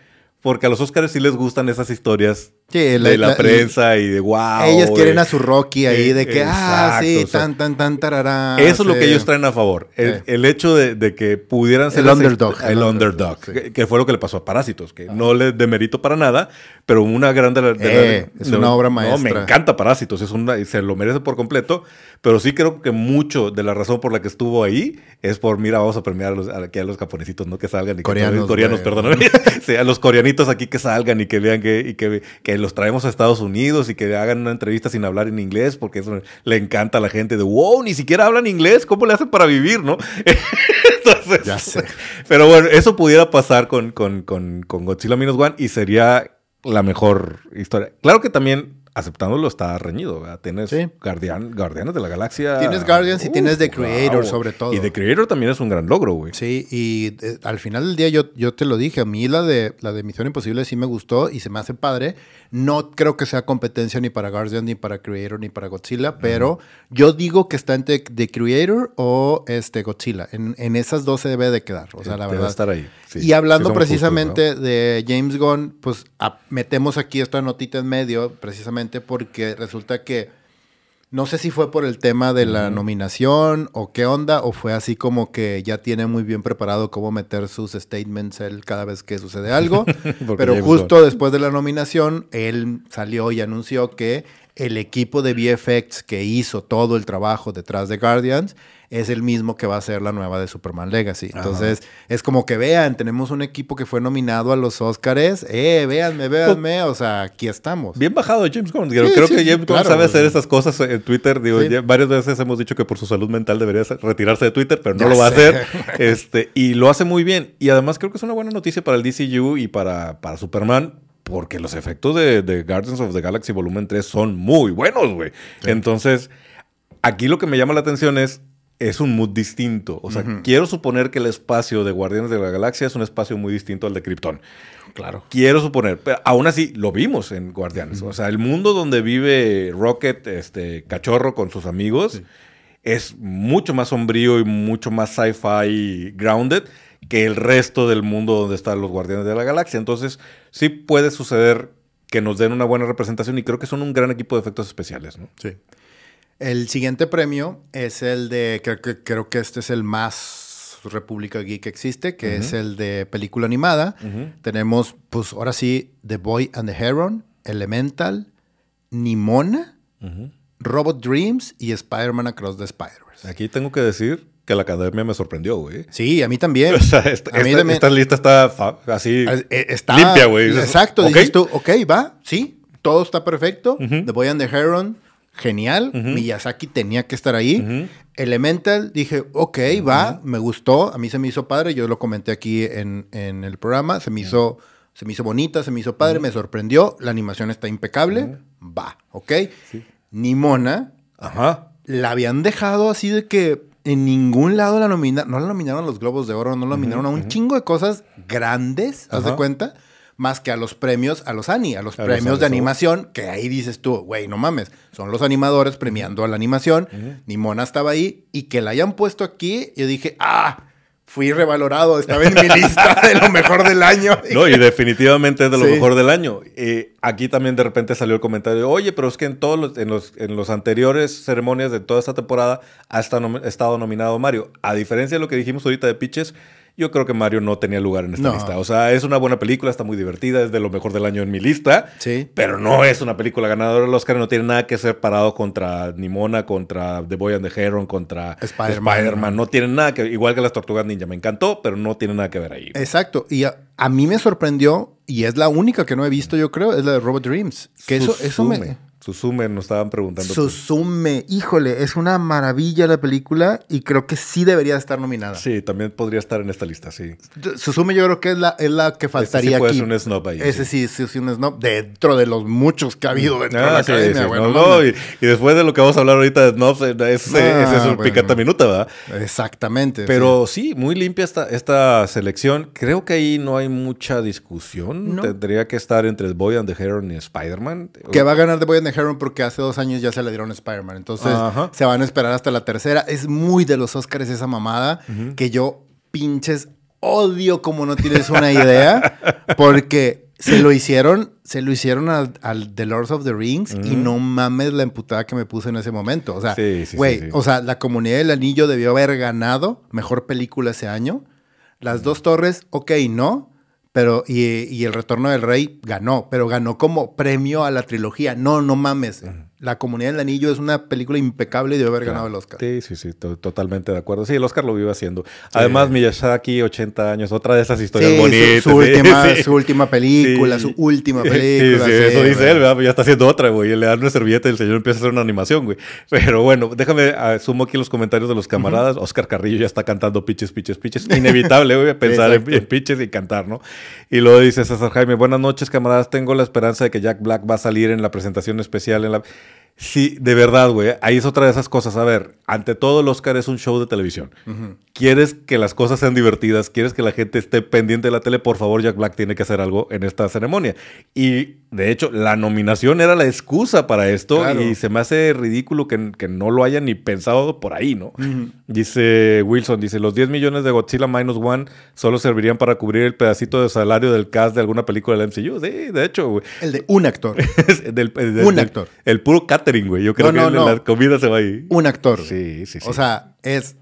porque a los Oscars sí les gustan esas historias de la, prensa y de wow. Ellos quieren a su Rocky ahí, de que, ah, sí, tan, tan, tan, tarará. Eso es lo que ellos traen a favor. El, hecho de, que pudieran ser. El underdog. El, underdog. que, fue lo que le pasó a Parásitos, que no le demerito para nada, pero una gran. De eh, es una obra maestra. No, me encanta Parásitos, es una, se lo merece por completo, pero sí creo que mucho de la razón por la que estuvo ahí es por, mira, vamos a premiar a los, aquí a los japonesitos, ¿no? Que salgan y coreanos, que, coreanos, perdóname. a los coreanitos aquí que salgan y que vean que, y que, que, los traemos a Estados Unidos y que hagan una entrevista sin hablar en inglés, porque eso le encanta a la gente de, wow, ni siquiera hablan inglés, ¿cómo le hacen para vivir, no? Entonces, ya sé. Pero bueno, eso pudiera pasar con, con, con, con Godzilla Minus One y sería la mejor historia. Claro que también aceptándolo está reñido. ¿verdad? Tienes Sí. Guardian, Guardianes de la Galaxia. Tienes Guardians y tienes The Creator, wow. sobre todo. Y The Creator también es un gran logro, güey. Sí, y eh, al final del día yo, yo te lo dije, a mí la de, la de Misión Imposible sí me gustó y se me hace padre. No creo que sea competencia ni para Guardian, ni para Creator, ni para Godzilla, pero yo digo que está entre The Creator o este Godzilla. En, en esas dos se debe de quedar, o sea, la Debe verdad. estar ahí. sí. y hablando precisamente justos, de James Gunn, pues a- metemos aquí esta notita en medio, precisamente porque resulta que no sé si fue por el tema de la nominación o qué onda, o fue así como que ya tiene muy bien preparado cómo meter sus statements él cada vez que sucede algo. Pero justo después de la nominación, él salió y anunció que el equipo de VFX que hizo todo el trabajo detrás de Guardians es el mismo que va a ser la nueva de Superman Legacy. Entonces, es como que vean, tenemos un equipo que fue nominado a los Oscars. Eh, véanme, véanme. O sea, aquí estamos. Bien bajado James Gunn. Creo, Sí, creo sí, que James Gunn claro, sabe hacer esas cosas en Twitter. Digo, Sí. ya varias veces hemos dicho que por su salud mental debería retirarse de Twitter, pero no Ya lo va sé. a hacer. Este, y lo hace muy bien. Y además creo que es una buena noticia para el DCU y para, para Superman. Porque los efectos de, de Guardians of the Galaxy Volumen 3 son muy buenos, güey. Entonces, aquí lo que me llama la atención es, es un mood distinto. O sea, quiero suponer que el espacio de Guardianes de la Galaxia es un espacio muy distinto al de Krypton. Claro. Quiero suponer, pero aún así lo vimos en Guardianes. O sea, el mundo donde vive Rocket, este cachorro con sus amigos, es mucho más sombrío y mucho más sci-fi grounded que el resto del mundo donde están los Guardianes de la Galaxia. Entonces, sí puede suceder que nos den una buena representación y creo que son un gran equipo de efectos especiales, ¿no? Sí. El siguiente premio es el de, creo que, creo que este es el más República Geek que existe, que es el de película animada. Tenemos, pues ahora sí, The Boy and the Heron, Elemental, Nimona, Robot Dreams y Spider-Man Across the Spider-Verse. Aquí tengo que decir que la academia me sorprendió, güey. Sí, a mí también. O sea, esta, a mí esta- también. esta lista está así Eh, está- limpia, güey. Exacto, ¿Ok? dices tú, ok, va, sí, todo está perfecto. The Boy and the Heron, genial. Miyazaki tenía que estar ahí. Elemental, dije, ok, va, me gustó, a mí se me hizo padre, yo lo comenté aquí en, en el programa, se me hizo, se me hizo bonita, se me hizo padre, me sorprendió, la animación está impecable, va, ok. Nimona, Ajá. la habían dejado así de que en ningún lado la nominaron, no la nominaron a los Globos de Oro, no la nominaron a un chingo de cosas grandes, ¿haz de cuenta? Más que a los premios, a los Annie, a los A premios de animación, que ahí dices tú, güey, no mames, son los animadores premiando a la animación, Nimona estaba ahí, y que la hayan puesto aquí, yo dije, ah, fui revalorado, estaba en mi lista de lo mejor del año. No, y definitivamente es de lo Sí. mejor del año. Eh, aquí también de repente salió el comentario, oye, pero es que en todos los, en los, en los anteriores ceremonias de toda esta temporada ha estado nominado Mario. A diferencia de lo que dijimos ahorita de Pitches, yo creo que Mario no tenía lugar en esta No. lista. O sea, es una buena película, está muy divertida, es de lo mejor del año en mi lista. Sí. Pero no es una película ganadora del Oscar, no tiene nada que ser parado contra Nimona, contra The Boy and the Heron, contra Spider-Man. Spider-Man. no tiene nada que igual que las Tortugas Ninja, me encantó, pero no tiene nada que ver ahí. Exacto. Y a, a mí me sorprendió, y es la única que no he visto, yo creo, es la de Robot Dreams. Que eso, eso me. Suzume, nos estaban preguntando. Suzume, híjole, es una maravilla la película y creo que sí debería estar nominada. Sí, también podría estar en esta lista, sí. Suzume yo creo que es la, es la que faltaría Este sí puede aquí. ser un snob ahí, Ese sí, sí, sí, un snob dentro de los muchos que ha habido dentro de la Ah, sí, academia, sí, no, no y, y después de lo que vamos a hablar ahorita de snobs, eh, ese, Ah, ese es un bueno. picata minuta, ¿verdad? Exactamente. Pero sí. muy limpia esta, esta selección. Creo que ahí no hay mucha discusión. No. Tendría que estar entre Boy and the Heron y Spider-Man. Que va a ganar The Boy and the Heron porque hace dos años ya se le dieron a Spider-Man. Entonces Ajá. se van a esperar hasta la tercera. Es muy de los Oscars esa mamada que yo pinches odio como no tienes una idea. porque se lo hicieron, se lo hicieron al, al The Lords of the Rings y no mames la emputada que me puse en ese momento. O sea, Sí, sí, sí, güey, sí. o sea, la comunidad del anillo debió haber ganado mejor película ese año. Las dos torres, ok, no. Pero, y, y el retorno del rey ganó, pero ganó como premio a la trilogía. No, no mames. La Comunidad del Anillo es una película impecable y debe haber ganado el Oscar. Sí, sí, sí, totalmente de acuerdo. Sí, el Oscar lo vive haciendo. Además, Miyazaki, 80 años, otra de esas historias bonitas. Su, última, su última película, su última película. Sí, sí, eso dice él, Ya está haciendo otra, güey. Le dan una servilleta y el señor empieza a hacer una animación, güey. Pero bueno, déjame, uh, sumo aquí los comentarios de los camaradas. Oscar Carrillo ya está cantando pitches, pitches, pitches. Inevitable, güey, pensar en, en, pitches y cantar, ¿no? Y luego dice César Jaime, buenas noches, camaradas. Tengo la esperanza de que Jack Black va a salir en la presentación especial en la... Sí, de verdad, güey. Ahí es otra de esas cosas. A ver, ante todo el Oscar es un show de televisión. Quieres que las cosas sean divertidas, quieres que la gente esté pendiente de la tele, por favor, Jack Black tiene que hacer algo en esta ceremonia. Y de hecho, la nominación era la excusa para esto y se me hace ridículo que, no lo hayan ni pensado por ahí, ¿no? Dice Wilson, dice, los 10 millones de Godzilla Minus One solo servirían para cubrir el pedacito de salario del cast de alguna película del MCU. Sí, de hecho, güey. El de un actor. del, un actor. El puro catering, güey. Yo creo que la comida se va ahí. Un actor. Sí, sí, sí. O sea, es...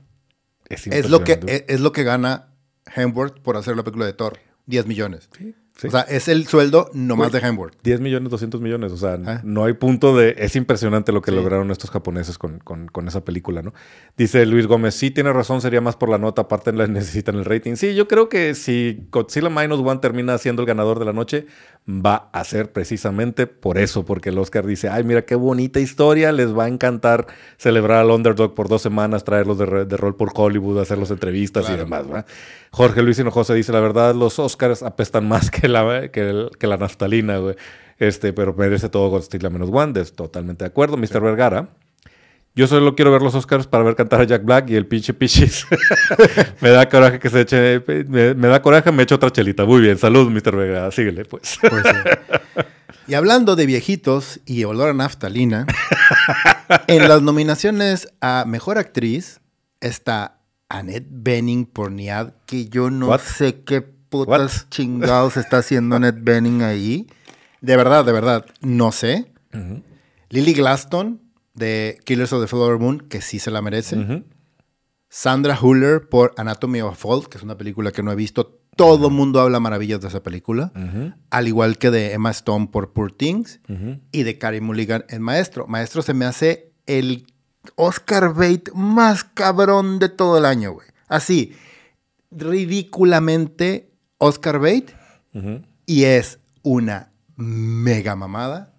Es, lo, que, es, lo que gana Hemsworth por hacer la película de Thor. 10 millones. Sí. O sea, es el sueldo nomás de Hemsworth. 10 millones, 200 millones. O sea, ah. no hay punto de... Es impresionante lo que lograron estos japoneses con, con, esa película, ¿no? Dice Luis Gómez, sí, tiene razón, sería más por la nota, aparte necesitan el rating. Sí, yo creo que si Godzilla Minus One termina siendo el ganador de la noche, va a ser precisamente por eso, porque el Oscar dice, ay, mira qué bonita historia, les va a encantar celebrar al Underdog por dos semanas, traerlos de, rol por Hollywood, hacer las entrevistas y demás, ¿verdad? Jorge Luis Hinojosa dice, la verdad, los Oscars apestan más que la, que, la naftalina, güey. Este, pero merece todo Godzilla menos One, totalmente de acuerdo. Mr. Vergara yo solo quiero ver los Oscars para ver cantar a Jack Black y el pinche Pichis. me da coraje que se eche. Me, da coraje, me echo otra chelita. Muy bien, salud, Mr. Vega. Síguele, pues. pues y hablando de viejitos y olor a naftalina, en las nominaciones a mejor actriz está Annette Bening por Niad, que yo no sé qué putas chingados está haciendo Annette Bening ahí. De verdad, de verdad, no sé. Lily Glaston de Killers of the Flower Moon, que sí se la merece. Sandra Huller por Anatomy of a Fall, que es una película que no he visto. Todo el mundo habla maravillas de esa película. Al igual que de Emma Stone por Poor Things. Y de Carey Mulligan en Maestro. Maestro se me hace el Oscar bait más cabrón de todo el año, güey. Así, ridículamente Oscar bait. Y es una mega mamada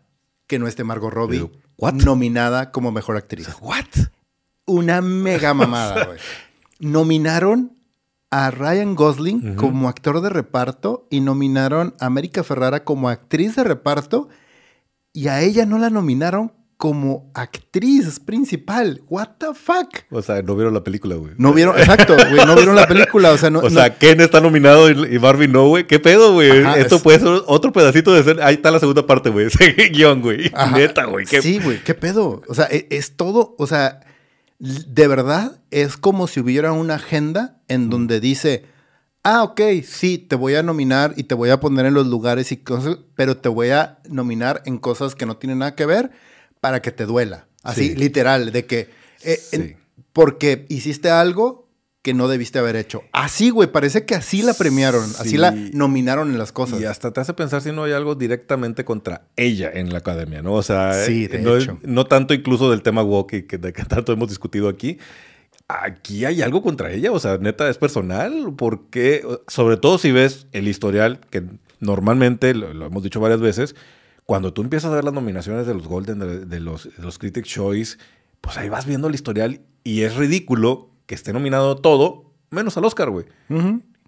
que no esté Margot Robbie nominada como mejor actriz. ¿What? Una mega mamada, güey. Nominaron a Ryan Gosling como actor de reparto y nominaron a América Ferrara como actriz de reparto y a ella no la nominaron como actriz principal. What the fuck? O sea, no vieron la película, güey. No vieron, exacto, güey, no vieron la película. O sea, no, o sea Ken está nominado y, Barbie no, güey. ¿Qué pedo, güey? Esto puede ser otro pedacito de ser. Ahí está la segunda parte, güey. Ese guion, güey. Neta, güey. Sí, güey, ¿qué pedo? O sea, e, es, todo, o sea, de verdad es como si hubiera una agenda en donde dice ah, ok, sí, te voy a nominar y te voy a poner en los lugares y cosas, pero te voy a nominar en cosas que no tienen nada que ver para que te duela. Así, literal, de que... Eh, porque hiciste algo que no debiste haber hecho. Así, güey, parece que así la premiaron, así la nominaron en las cosas. Y hasta te hace pensar si no hay algo directamente contra ella en la academia, ¿no? O sea, sí, no, hecho. no tanto incluso del tema woke que, de que tanto hemos discutido aquí. Aquí hay algo contra ella, o sea, neta, es personal, porque, sobre todo si ves el historial, que normalmente, lo hemos dicho varias veces, cuando tú empiezas a ver las nominaciones de los Golden, de, los, los Critics' Choice, pues ahí vas viendo el historial y es ridículo que esté nominado todo, menos al Oscar, güey.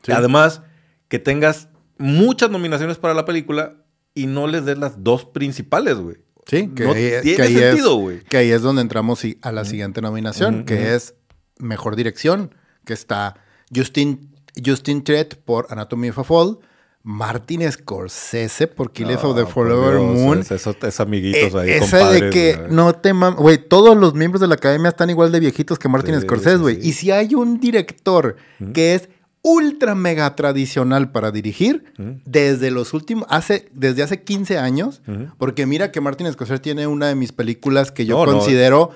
Además, que tengas muchas nominaciones para la película y no les des las dos principales, güey. Sí, que, ahí, tiene sentido, güey. Que ahí es donde entramos a la siguiente nominación, que es Mejor Dirección, que está Justin, Justin Tret por Anatomy of a Fall, Martin Scorsese por Killers of the Forever Moon. Es, amiguitos ahí. Eh, esa de que no te Güey, todos los miembros de la academia están igual de viejitos que Martin Scorsese, güey. Y si hay un director que es ultra mega tradicional para dirigir desde los últimos, hace, desde hace 15 años, porque mira que Martin Scorsese tiene una de mis películas que yo considero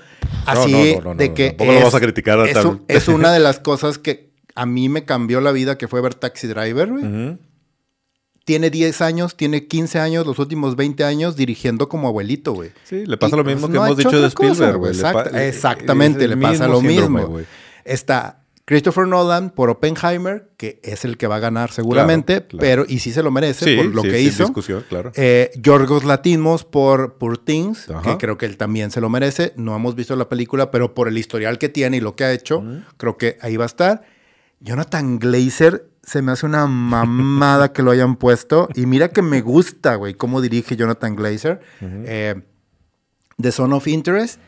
así de que es, lo vas a criticar es, es, una de las cosas que a mí me cambió la vida, que fue ver Taxi Driver, güey tiene 10 años, tiene 15 años, los últimos 20 años dirigiendo como abuelito, güey. Sí, le pasa Y, lo mismo pues, que no hemos dicho de Spielberg, güey. Exact- exactamente, le pasa lo síndrome, mismo. Está Christopher Nolan por Oppenheimer, que es el que va a ganar seguramente, Claro, claro. pero y sí se lo merece Sí, por lo sí, que hizo. discusión, claro. Eh, Yorgos Latimos por Poor Things, Ajá. que creo que él también se lo merece. No hemos visto la película, pero por el historial que tiene y lo que ha hecho, creo que ahí va a estar. Jonathan Glazer se me hace una mamada que lo hayan puesto. Y mira que me gusta, güey, cómo dirige Jonathan Glazer. Eh, The Son of Interest.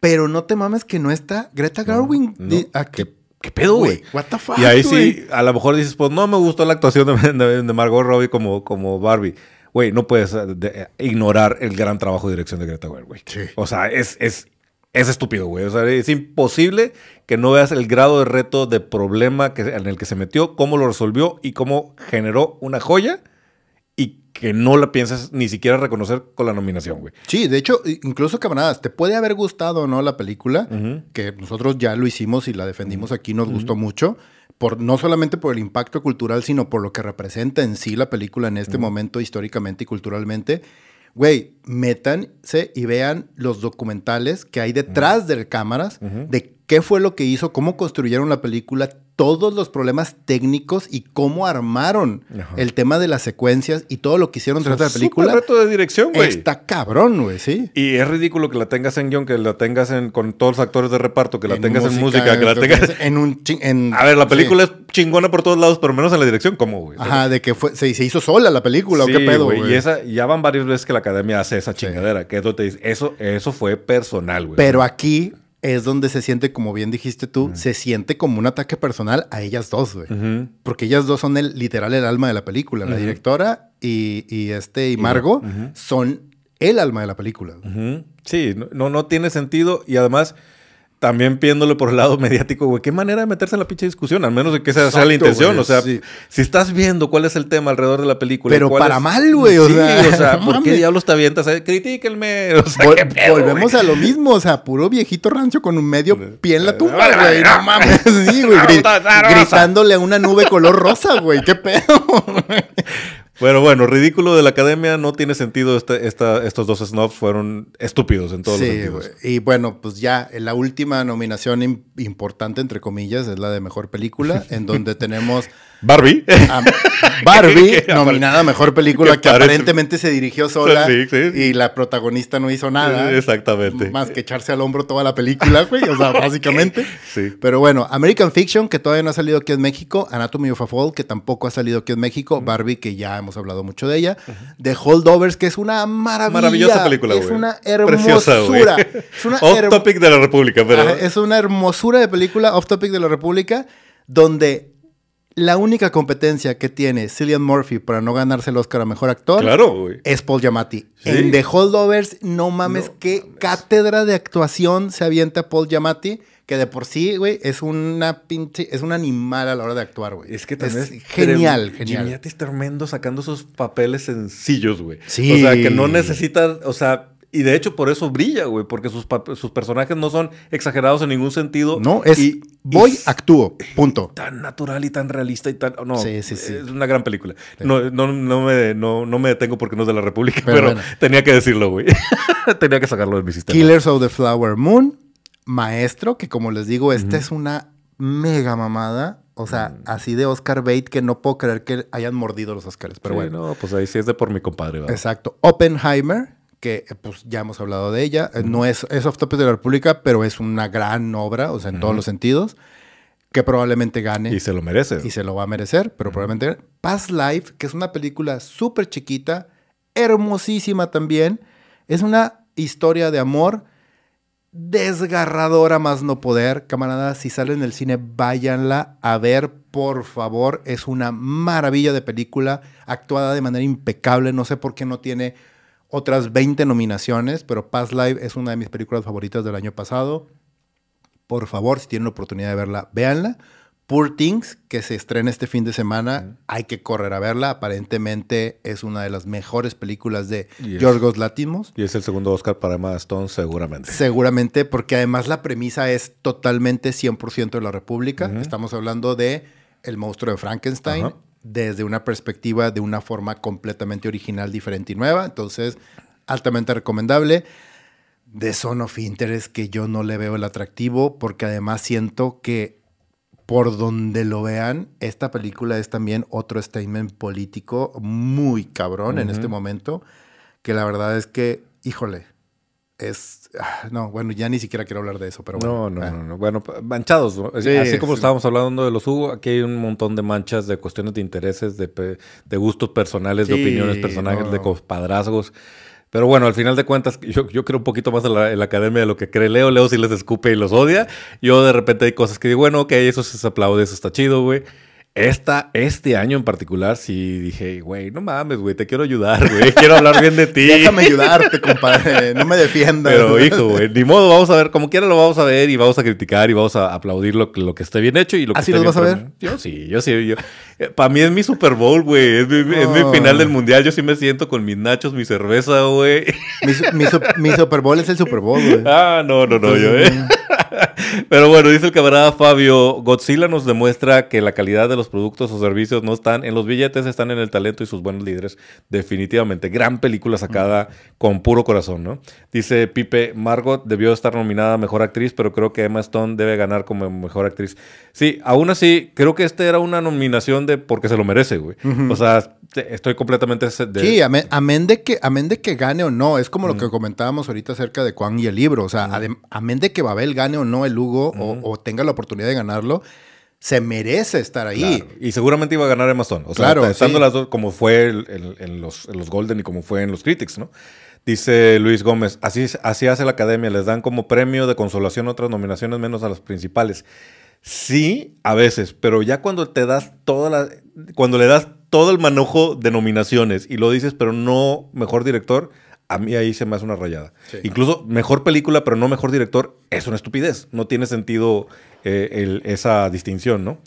Pero no te mames que no está Greta Garwin. no. ¿Qué- qué pedo, güey? What the fuck, Y ahí sí, a lo mejor dices, pues no me gustó la actuación de, de- de Margot Robbie como, como Barbie. Güey, no puedes eh, de- eh, ignorar el gran trabajo de dirección de Greta Gerwig. Sí. O sea, es, es, es estúpido, güey. O sea, es imposible que no veas el grado de reto, de problema que, en el que se metió, cómo lo resolvió y cómo generó una joya y que no la pienses ni siquiera reconocer con la nominación, güey. Sí, de hecho, incluso camaradas, te puede haber gustado o no la película, que nosotros ya lo hicimos y la defendimos aquí, nos gustó mucho, por, no solamente por el impacto cultural, sino por lo que representa en sí la película en este momento históricamente y culturalmente. Güey, métanse y vean los documentales que hay detrás de cámaras, de qué fue lo que hizo, cómo construyeron la película, todos los problemas técnicos y cómo armaron Ajá. el tema de las secuencias y todo lo que hicieron de la película. reto de dirección, güey. Está cabrón, güey, sí. Y es ridículo que la tengas en guion, que la tengas en, con todos los actores de reparto, que la tengas en música, que la en- tengas... en un en- A ver, la película sí. es chingona por todos lados, pero menos en la dirección, ¿cómo, güey? Ajá, de que fue, se, se hizo sola la película, Sí, o qué pedo, güey. güey. Y esa, ya van varias veces que la academia hace esa chingadera, que eso te dice, eso, eso fue personal, güey. Pero aquí es donde se siente, como bien dijiste tú, se siente como un ataque personal a ellas dos, güey. Porque ellas dos son el literal el alma de la película. La directora y, y este y Margot Ujú. son el alma de la película. Sí, no, no tiene sentido y además también viéndole por el lado mediático, güey, qué manera de meterse en la pinche discusión, al menos de que esa sea la intención, güey, o sea, sí. si estás viendo cuál es el tema alrededor de la película, Pero para es- mal, güey, o Sí, sea, o sea, no ¿por qué diablos te avientas? Critíquenme, o sea, Vol- qué pedo, volvemos güey? a lo mismo, o sea, puro viejito rancho con un medio pie en la tumba, güey. No mames, sí, güey. gri- gritándole a una nube color rosa, güey. ¿Qué pedo? Pero bueno, ridículo de la academia, no tiene sentido. Este, esta, estos dos snobs fueron estúpidos en todos los Sí, sentidos. güey. Y bueno, pues ya la última nominación im- importante, entre comillas, es la de mejor película, en donde tenemos Barbie. a Barbie nominada a mejor película, que aparentemente se dirigió sola Sí, sí. y la protagonista no hizo nada. Exactamente. Más que echarse al hombro toda la película, güey. O sea, básicamente. Sí. Pero bueno, American Fiction, que todavía no ha salido aquí en México. Anatomy of a Fall, que tampoco ha salido aquí en México. Barbie, que ya hemos hablado mucho de ella. The Holdovers, que es una maravilla. Maravillosa película, Es güey. una Preciosa, güey. hermosura. Es una Off topic de la República, pero. Es una hermosura de película, off topic de la República, donde la única competencia que tiene Cillian Murphy para no ganarse el Oscar a mejor actor Claro, es Paul Giamatti. Sí. En The Holdovers, no mames, No qué cátedra de actuación se avienta Paul Giamatti, que de por sí, güey, es una pinche, es un animal a la hora de actuar, güey. Es que también es, genial, trem- genial. Giamatti es tremendo sacando sus papeles sencillos, güey. Sí. O sea, que no necesita, o sea, y de hecho por eso brilla, güey, porque sus, sus personajes no son exagerados en ningún sentido. No, es y- voy, y actúo, punto. tan natural y tan realista y tan... No, Sí, sí, sí. es una gran película. No, no, no, me, no, no me detengo porque no es de la República, Pero pero, bueno. tenía que decirlo, güey. tenía que sacarlo de mi sistema. Killers of the Flower Moon, Maestro, que como les digo, esta es una mega mamada. O sea, Mm. así de Oscar Bate que no puedo creer que hayan mordido los Oscars. Pero Sí, bueno. no, pues ahí sí es de por mi compadre, ¿verdad? Exacto. Oppenheimer, que eh, pues ya hemos hablado de ella. Eh, No es, es off topic de la República, pero es una gran obra, o sea, en todos los sentidos, que probablemente gane Y se lo merece. y se lo va a merecer, pero probablemente gane. Past Life, que es una película súper chiquita, hermosísima también. Es una historia de amor desgarradora más no poder. Camaradas, si sale en el cine, váyanla a ver, por favor. Es una maravilla de película, actuada de manera impecable. No sé por qué no tiene otras 20 nominaciones, pero Past Life es una de mis películas favoritas del año pasado. Por favor, si tienen la oportunidad de verla, véanla. Poor Things, que se estrena este fin de semana, hay que correr a verla. Aparentemente es una de las mejores películas de Yes. Yorgos Látimos. Y es el segundo Oscar para Emma Stone, seguramente. Seguramente, porque además la premisa es totalmente 100% de la República. Estamos hablando de El monstruo de Frankenstein. Desde una perspectiva de una forma completamente original, diferente y nueva. Entonces, altamente recomendable. De Son of Interest, que yo no le veo el atractivo, porque además siento que por donde lo vean, esta película es también otro statement político muy cabrón en este momento, que la verdad es que, híjole, es... ah, No, bueno, ya ni siquiera quiero hablar de eso, pero bueno. No, no, ah. no, no. Bueno, manchados. ¿no? Así, Sí, así como sí. estábamos hablando de los Hugo, aquí hay un montón de manchas de cuestiones de intereses, de, gustos personales, de opiniones personales, no. de compadrazgos. Pero bueno, al final de cuentas, yo, yo creo un poquito más en la, en la academia de lo que cree Leo. Leo sí les escupe y los odia. Yo de repente hay cosas que digo, bueno, ok, eso se aplaude, eso está chido, güey. Esta, este año en particular, sí dije, güey, no mames, güey, te quiero ayudar, güey, quiero hablar bien de ti. Déjame ayudarte, compadre. No me defiendas. Pero hijo, güey, ni modo, vamos a ver, como quiera lo vamos a ver y vamos a criticar y vamos a aplaudir lo, que- lo que esté bien hecho y lo que ¿Ah, sí esté los bien vas a premiado. Yo sí, yo sí. Yo, para mí es mi Super Bowl, güey, es mi, es mi Oh. final del mundial. Yo sí me siento con mis nachos, mi cerveza, güey. Mi, mi Super Bowl es el Super Bowl, güey. Ah, no, no, no, yo, eh. Pero bueno, dice el camarada Fabio, Godzilla nos demuestra que la calidad de los productos o servicios no están en los billetes, están en el talento y sus buenos líderes. Definitivamente, gran película sacada con puro corazón, ¿no? Dice Pipe, Margot debió estar nominada a Mejor Actriz, pero creo que Emma Stone debe ganar como Mejor Actriz. Sí, aún así, creo que esta era una nominación de porque se lo merece, güey. O sea, estoy completamente... de- Sí, amén, amén de que, amén de que gane o no. Es como lo que comentábamos ahorita acerca de Juan y el libro. O sea, amén de que Babel gane o no el Hugo o, o tenga la oportunidad de ganarlo, se merece estar ahí. Claro, Y seguramente iba a ganar Stone. O sea, Claro, estando sí. las dos, como fue el- el- en, los, en los Golden y como fue en los Critics, ¿no? Dice Luis Gómez, así, así hace la academia, les dan como premio de consolación otras nominaciones menos a las principales. Sí, a veces, pero ya cuando te das toda la, cuando le das todo el manojo de nominaciones y lo dices, pero no mejor director, a mí ahí se me hace una rayada. Sí. Incluso mejor película, pero no mejor director, es una estupidez. No tiene sentido eh, el- esa distinción, ¿no?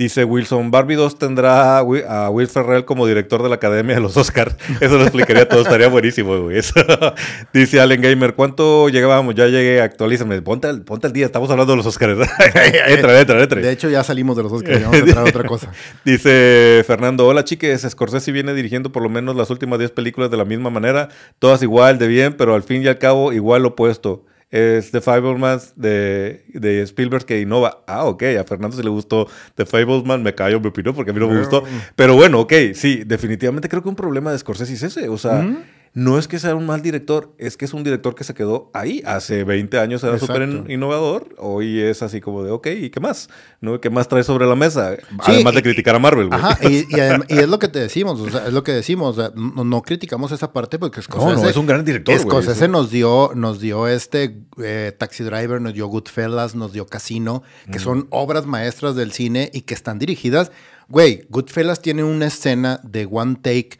Dice Wilson, Barbie 2 tendrá a Wi- a Will Ferrell como director de la Academia de los Oscars. Eso lo explicaría todo, estaría buenísimo, güey. Eso. Dice Allen Gamer, ¿cuánto llegábamos? Ya llegué, actualízame. Ponte al, ponte al día, estamos hablando de los Oscars. entra, entra, entra. De hecho, ya salimos de los que vamos a entrar a otra cosa. Dice Fernando, hola chiques, Scorsese viene dirigiendo por lo menos las últimas 10 películas de la misma manera, todas igual de bien, pero al fin y al cabo igual lo opuesto. Es The Fablemans de, de Spielberg que innova. Ah, ok, a Fernando si le gustó The Fableman, me cayó mi opinión porque a mí no me gustó. Pero bueno, ok, sí, definitivamente creo que un problema de Scorsese es ese. O sea, no es que sea un mal director, es que es un director que se quedó ahí. Hace 20 años era súper in- innovador, hoy es así como de, ok, ¿y qué más? ¿No? ¿Qué más trae sobre la mesa? Sí, Además de criticar a Marvel, güey. Ajá, y, y adem- y es lo que te decimos, o sea, es lo que decimos, o sea, no, no criticamos esa parte porque Scorsese, No, no, es un gran director. Scorsese Es- nos dio, nos dio este eh, Taxi Driver, nos dio Goodfellas, nos dio Casino, que son obras maestras del cine y que están dirigidas. Güey, Goodfellas tiene una escena de one take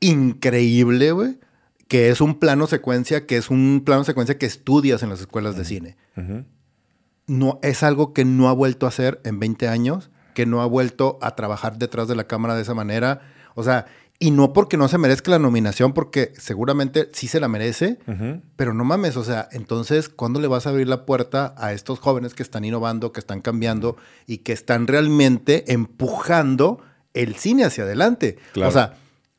increíble, güey, que es un plano secuencia, que es un plano secuencia que estudias en las escuelas de cine no, es algo que no ha vuelto a hacer en 20 años, que no ha vuelto a trabajar detrás de la cámara de esa manera. O sea, y no porque no se merezca la nominación, porque seguramente sí se la merece, pero no mames, o sea, entonces, ¿cuándo le vas a abrir la puerta a estos jóvenes que están innovando, que están cambiando y que están realmente empujando el cine hacia adelante? Claro. O sea,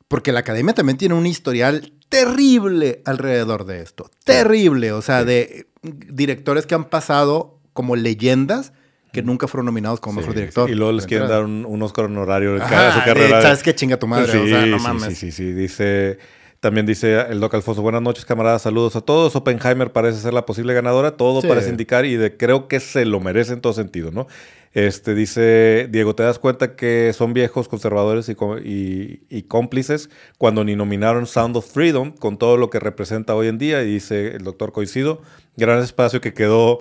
porque la academia también tiene un historial terrible alrededor de esto. Terrible. O sea, de directores que han pasado como leyendas que nunca fueron nominados como Sí, mejor director. sí, Y luego les De quieren dar un, un Oscar honorario de Ajá, cada su de, carrera. ¿Sabes qué chinga tu madre? Sí, o sea, no sí, mames. sí, sí, sí. Dice, también dice el Doc Alfonso, buenas noches, camaradas, saludos a todos. Oppenheimer parece ser la posible ganadora, todo Sí. parece indicar y de, creo que se lo merece en todo sentido, ¿no? Este dice, Diego, ¿te das cuenta que son viejos, conservadores y, y- y cómplices cuando ni nominaron Sound of Freedom con todo lo que representa hoy en día? Y dice el doctor Coincido, gran espacio que quedó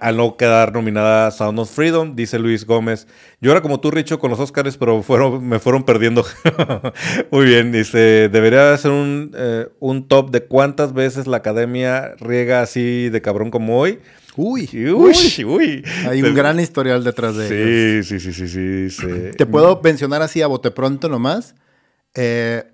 al no quedar nominada Sound of Freedom, dice Luis Gómez. Yo era como tú, Richo, con los Oscars, pero fueron, me fueron perdiendo. Muy bien, dice, debería hacer un, eh, un top de cuántas veces la academia riega así de cabrón como hoy. Uy, Uy, uy. hay un gran historial detrás de ellos. Sí, sí, sí, sí, sí. dice- Te puedo mencionar así a bote pronto nomás. Eh,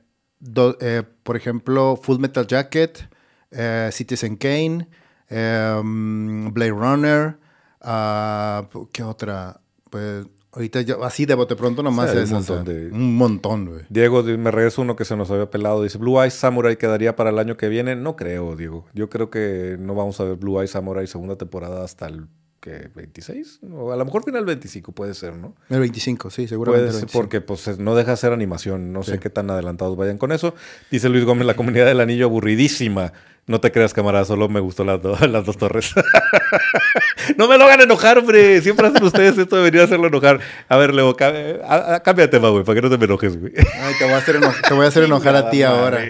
do- eh, por ejemplo, Full Metal Jacket, eh, Citizen Kane, mm, Blade Runner, ah, ¿qué otra? Pues Ahorita yo, así de bote pronto nomás es un o sea, montón de- un montón, güey. Diego, di- me regreso uno que se nos había pelado. Dice, Blue Eyes Samurai quedaría para el año que viene. No creo, Diego. Yo creo que no vamos a ver Blue Eyes Samurai segunda temporada hasta el ¿qué, 26. O a lo mejor final 25 puede ser, ¿no? El 25, sí, seguramente. Puede ser 25. porque pues es- no deja de ser animación. No Sí. sé qué tan adelantados vayan con eso. Dice Luis Gómez, la comunidad del anillo aburridísima. No te creas, camarada, solo me gustó las, do- las dos torres. no me lo hagan enojar, hombre. Siempre hacen ustedes esto, debería hacerlo enojar. A ver, Leo, cá- a- a- cambia de tema, güey, para que no te me enojes, güey. Ay, te voy a hacer, eno- te voy a hacer enojar a ti ahora.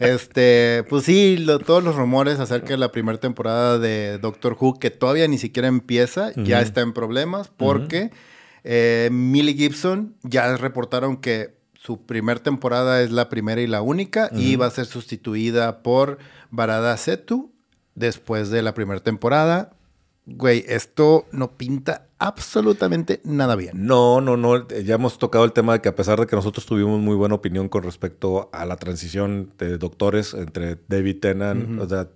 Este, pues sí, lo- todos los rumores acerca de la primera temporada de Doctor Who, que todavía ni siquiera empieza, ya está en problemas porque eh, Millie Gibson ya reportaron que su primer temporada es la primera y la única y va a ser sustituida por Barada Setu después de la primera temporada. Güey, esto no pinta absolutamente nada bien. No, no, no. Ya hemos tocado el tema de que a pesar de que nosotros tuvimos muy buena opinión con respecto a la transición de doctores entre David Tennant, o sea,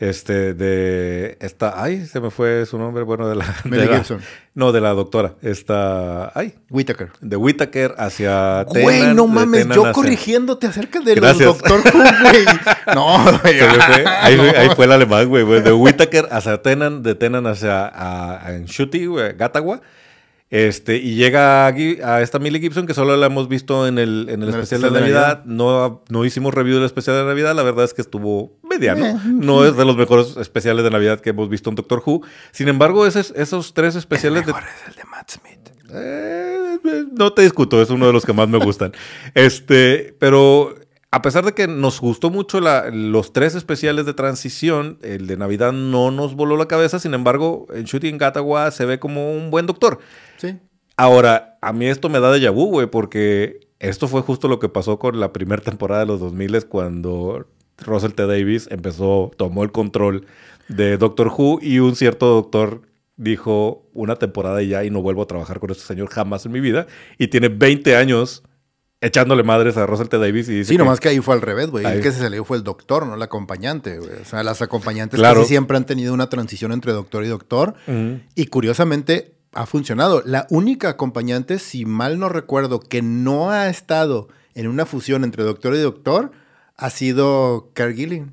este, de esta, ay, se me fue su nombre, bueno, de la, Millie de la- Gibson. no, de la doctora, esta, ay, Whittaker. de Whittaker hacia Güey, no mames, yo hacia- corrigiéndote acerca del. Doctor Who, güey. No, güey. Fue. Ahí, no. fue- ahí fue el alemán, güey, güey. De Whittaker hacia Tennant, de Tennant hacia a, a Enshuti, güey, Gatawa. Este, y llega a, a esta Millie Gibson, que solo la hemos visto en el, en el En el especial de de Navidad. No, no hicimos review del especial de Navidad. La verdad es que estuvo mediano. Eh. No es de los mejores especiales de Navidad que hemos visto en Doctor Who. Sin embargo, esos, esos tres especiales de, Mejor es el de Matt Smith. eh, eh, no te discuto, es uno de los que más me gustan. Este, pero a pesar de que nos gustó mucho la- los tres especiales de transición, el de Navidad no nos voló la cabeza. Sin embargo, en Shooting Gatawa se ve como un buen doctor. Sí. Ahora, a mí esto me da de vu, güey, porque esto fue justo lo que pasó con la primera temporada de los 2000 cuando Russell T. Davis empezó, tomó el control de Doctor Who y un cierto doctor dijo una temporada y ya y no vuelvo a trabajar con este señor jamás en mi vida y tiene 20 años echándole madres a Russell T. Davis y dice Sí, que- nomás que ahí fue al revés, güey. El que se salió fue el doctor, no el acompañante, güey. O sea, las acompañantes Claro. casi siempre han tenido una transición entre doctor y doctor. Y curiosamente ha funcionado. La única acompañante, si mal no recuerdo, que no ha estado en una fusión entre doctor y doctor, ha sido Carl Gilling.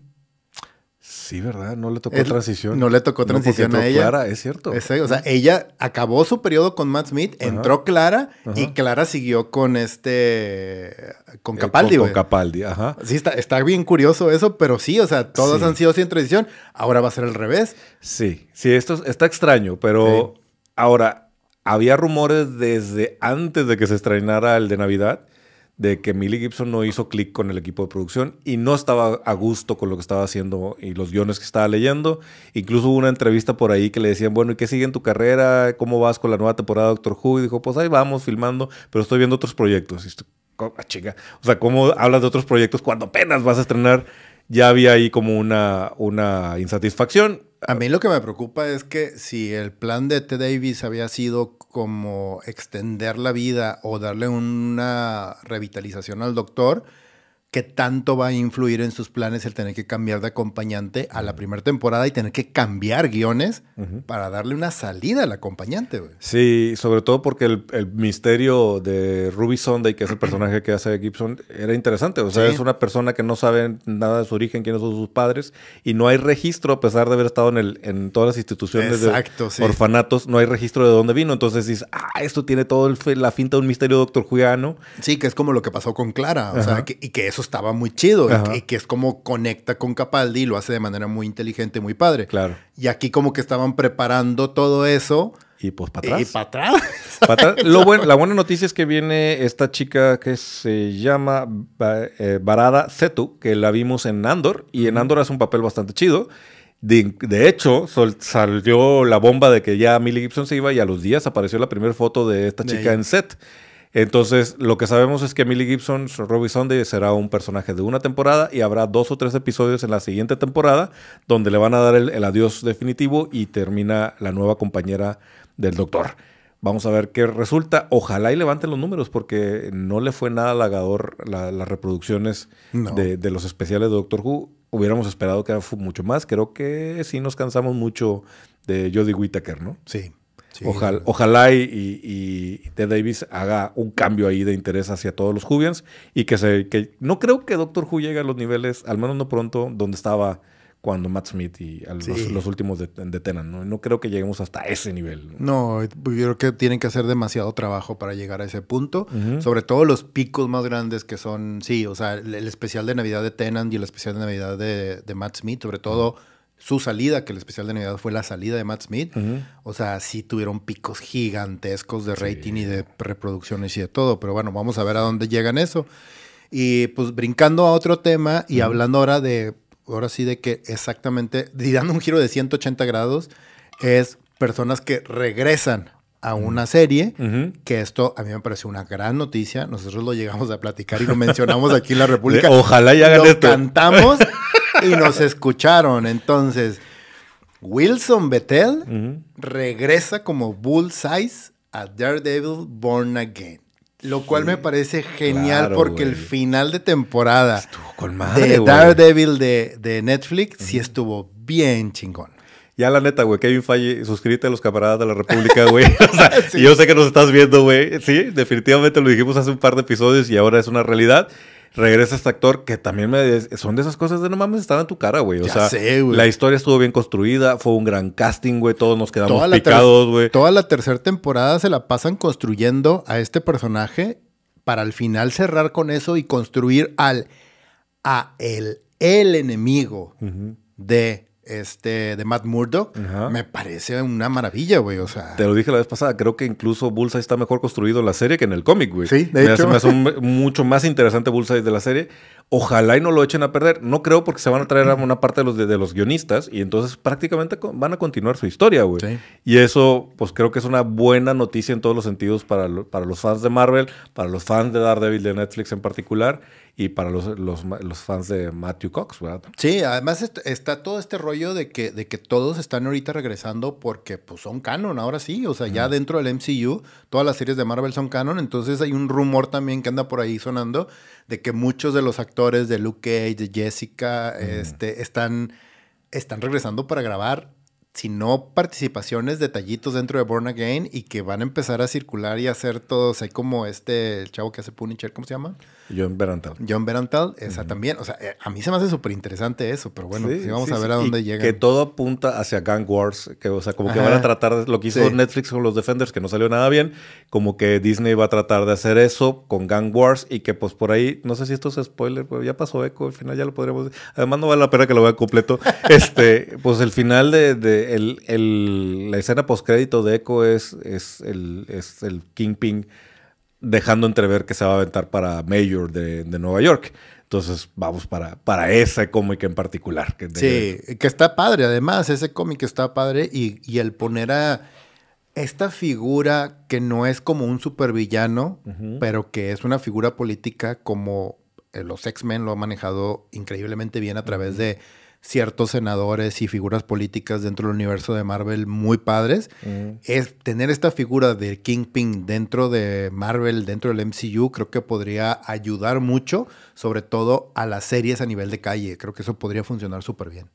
Sí, ¿verdad? No le tocó Es- transición. no le tocó transición a entró ella. Clara, es cierto. O sea, ella acabó su periodo con Matt Smith, Ajá. entró Clara y. Clara siguió con este. con Eh, Capaldi, con, güey. con Capaldi, ajá. Sí, está, está bien curioso eso, pero sí, o sea, todos Sí. han sido sin transición. Ahora va a ser al revés. Sí, sí, esto es- está extraño, pero ahora, había rumores desde antes de que se estrenara el de Navidad de que Millie Gibson no hizo clic con el equipo de producción y no estaba a gusto con lo que estaba haciendo y los guiones que estaba leyendo. Incluso hubo una entrevista por ahí que le decían, bueno, ¿y qué sigue en tu carrera? ¿Cómo vas con la nueva temporada de Doctor Who? Y dijo, pues ahí vamos filmando, pero estoy viendo otros proyectos. Y esto- ah, chinga. O sea, ¿cómo hablas de otros proyectos cuando apenas vas a estrenar? Ya había ahí como una, una insatisfacción. A mí lo que me preocupa es que si el plan de T. Davis había sido como extender la vida o darle una revitalización al doctor, ¿qué tanto va a influir en sus planes el tener que cambiar de acompañante a la primera temporada y tener que cambiar guiones para darle una salida al acompañante? Sí, sobre todo porque el, el misterio de Ruby Sunday, que es el personaje que hace Gibson, era interesante. O sea, Sí. es una persona que no sabe nada de su origen, quiénes son sus padres, y no hay registro, a pesar de haber estado en, el, en todas las instituciones Exacto, de sí. orfanatos, no hay registro de dónde vino. Entonces dices, ah, esto tiene todo el la finta de un misterio doctor Juliano. Sí, que es como lo que pasó con Clara, o Ajá. sea, que- y que eso estaba muy chido, y y que es como conecta con Capaldi y lo hace de manera muy inteligente, muy padre. Claro. Y aquí como que estaban preparando todo eso Y pues para atrás. y para atrás. Pa' atrás. Lo buen- la buena noticia es que viene esta chica que se llama Ba- eh, Barada Setu, que la vimos en Andor, y en Andor hace un papel bastante chido. De, de hecho, sol- salió la bomba de que ya Millie Gibson se iba y a los días apareció la primera foto de esta De chica ella. en set. Entonces, lo que sabemos es que Millie Gibson, Robbie Sunday, será un personaje de una temporada y habrá dos o tres episodios en la siguiente temporada donde le van a dar el, el adiós definitivo y termina la nueva compañera del doctor. Vamos a ver qué resulta. Ojalá y levanten los números porque no le fue nada halagador la- las reproducciones No. de, de los especiales de Doctor Who. Hubiéramos esperado que fuera mucho más. Creo que sí nos cansamos mucho de Jodie Whittaker, ¿no? Sí, ojalá, ojalá y, y, Ted Davis haga un cambio ahí de interés hacia todos los Jubians y que se que no creo que Doctor Who llegue a los niveles, al menos no pronto, donde estaba cuando Matt Smith y los, últimos de, Tenan. ¿no? no creo que lleguemos hasta ese nivel. No, yo creo que tienen que hacer demasiado trabajo para llegar a ese punto. Sobre todo los picos más grandes que son, sí, o sea, el, especial de Navidad de Tenan y el especial de Navidad de, Matt Smith, sobre todo su salida, que el especial de Navidad fue la salida de Matt Smith. O sea, sí tuvieron picos gigantescos de rating y de reproducciones y de todo. Pero bueno, vamos a ver a dónde llegan eso. Y pues brincando a otro tema y hablando ahora de ahora sí de que exactamente, y dando un giro de 180 grados, es personas que regresan a una serie, que esto a mí me pareció una gran noticia. Nosotros lo llegamos a platicar y lo mencionamos aquí en la República. Ojalá ya hagan lo cantamos y nos escucharon. Entonces, Wilson Bethel regresa como Bullseye a Daredevil Born Again. Lo cual me parece genial porque el final de temporada de Daredevil de, Netflix sí estuvo bien chingón. Ya la neta, güey, Kevin Falle, suscríbete a los camaradas de la República, güey. Y yo sé que nos estás viendo, güey. Sí, definitivamente lo dijimos hace un par de episodios y ahora es una realidad regresa este actor que también me son de esas cosas de no mames, estaba en tu cara, güey. O sea, la historia estuvo bien construida, fue un gran casting, güey, todos nos quedamos picados, güey. Toda la tercera temporada se la pasan construyendo a este personaje para al final cerrar con eso y construir al a el, el enemigo de este, de Matt Murdock, me parece una maravilla, güey. O sea. Te lo dije la vez pasada, creo que incluso Bullseye está mejor construido en la serie que en el cómic, güey. Sí, de hecho. me hace mucho más interesante Bullseye de la serie. Ojalá y no lo echen a perder. No creo porque se van a traer a una parte de los, de, los guionistas y entonces prácticamente van a continuar su historia, güey. Sí. Y eso, pues creo que es una buena noticia en todos los sentidos para, para los fans de Marvel, para los fans de Daredevil de Netflix en particular y para los, los, los, fans de Matthew Cox, ¿verdad? Sí, además está todo este rollo de que, de que todos están ahorita regresando porque pues, son canon, ahora sí, o sea, ya dentro del MCU, todas las series de Marvel son canon, entonces hay un rumor también que anda por ahí sonando de que muchos de los actores de Luke Cage, de Jessica, este, están, están regresando para grabar sino participaciones, detallitos dentro de Born Again y que van a empezar a circular y hacer todos, hay como este, el chavo que hace Punisher, ¿cómo se llama? John Berantal. John Berantal, esa también. O sea, eh, a mí se me hace súper interesante eso, pero bueno, sí, vamos a ver a dónde llega. Que todo apunta hacia Gang Wars, que, o sea, como que van a tratar de, lo que hizo Netflix con los Defenders, que no salió nada bien, como que Disney va a tratar de hacer eso con Gang Wars y que pues por ahí, no sé si esto es spoiler, pero ya pasó Echo, al final ya lo podríamos Además no vale la pena que lo vea completo. este, pues el final de, de el, el, la escena postcrédito de Echo es, es el, es el Kingpin dejando entrever que se va a aventar para Mayor de, Nueva York. Entonces vamos para, para ese cómic en particular. Que sí, que está padre. Además, ese cómic está padre y, el poner a esta figura que no es como un supervillano, pero que es una figura política como eh, los X-Men lo han manejado increíblemente bien a través de ciertos senadores y figuras políticas dentro del universo de Marvel muy padres, mm. es tener esta figura de Kingpin dentro de Marvel, dentro del MCU, creo que podría ayudar mucho, sobre todo a las series a nivel de calle. Creo que eso podría funcionar súper bien.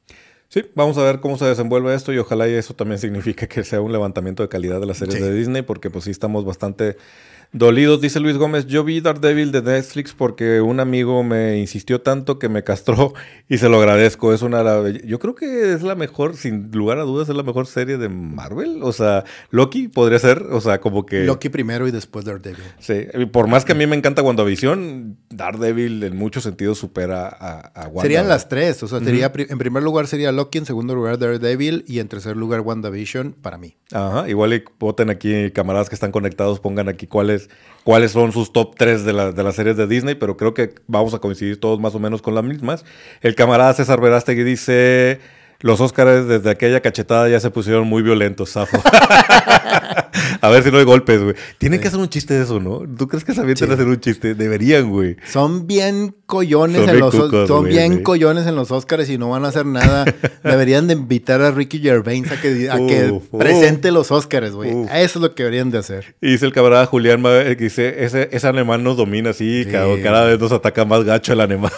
Sí, vamos a ver cómo se desenvuelve esto y ojalá y eso también signifique que sea un levantamiento de calidad de las series de Disney, porque pues sí estamos bastante Dolidos, dice Luis Gómez, yo vi Daredevil de Netflix porque un amigo me insistió tanto que me castró y se lo agradezco. Es una yo creo que es la mejor, sin lugar a dudas, es la mejor serie de Marvel. O sea, Loki podría ser, o sea, como que. Loki primero y después Daredevil. Sí, por más que a mí me encanta WandaVision, Daredevil en muchos sentidos supera a, a Wanda. Serían las tres, o sea, sería en primer lugar sería Loki, en segundo lugar Daredevil y en tercer lugar WandaVision para mí. Ajá, igual y voten aquí camaradas que están conectados, pongan aquí cuáles son sus top 3 de, de, las series de Disney, pero creo que vamos a coincidir todos más o menos con las mismas. El camarada César Verástegui dice los Óscares desde aquella cachetada ya se pusieron muy violentos, Zafo. a ver si no hay golpes, güey. Tienen que hacer un chiste de eso, ¿no? ¿Tú crees que se avienten a hacer un chiste? Deberían, güey. Son bien collones en los son bien collones en los Óscares y no van a hacer nada. Deberían de invitar a Ricky Gervais a que, a que presente los Óscares, güey. Eso es lo que deberían de hacer. Y dice el camarada Julián que dice, ese, ese alemán nos domina así, cada, cada, vez nos ataca más gacho el alemán.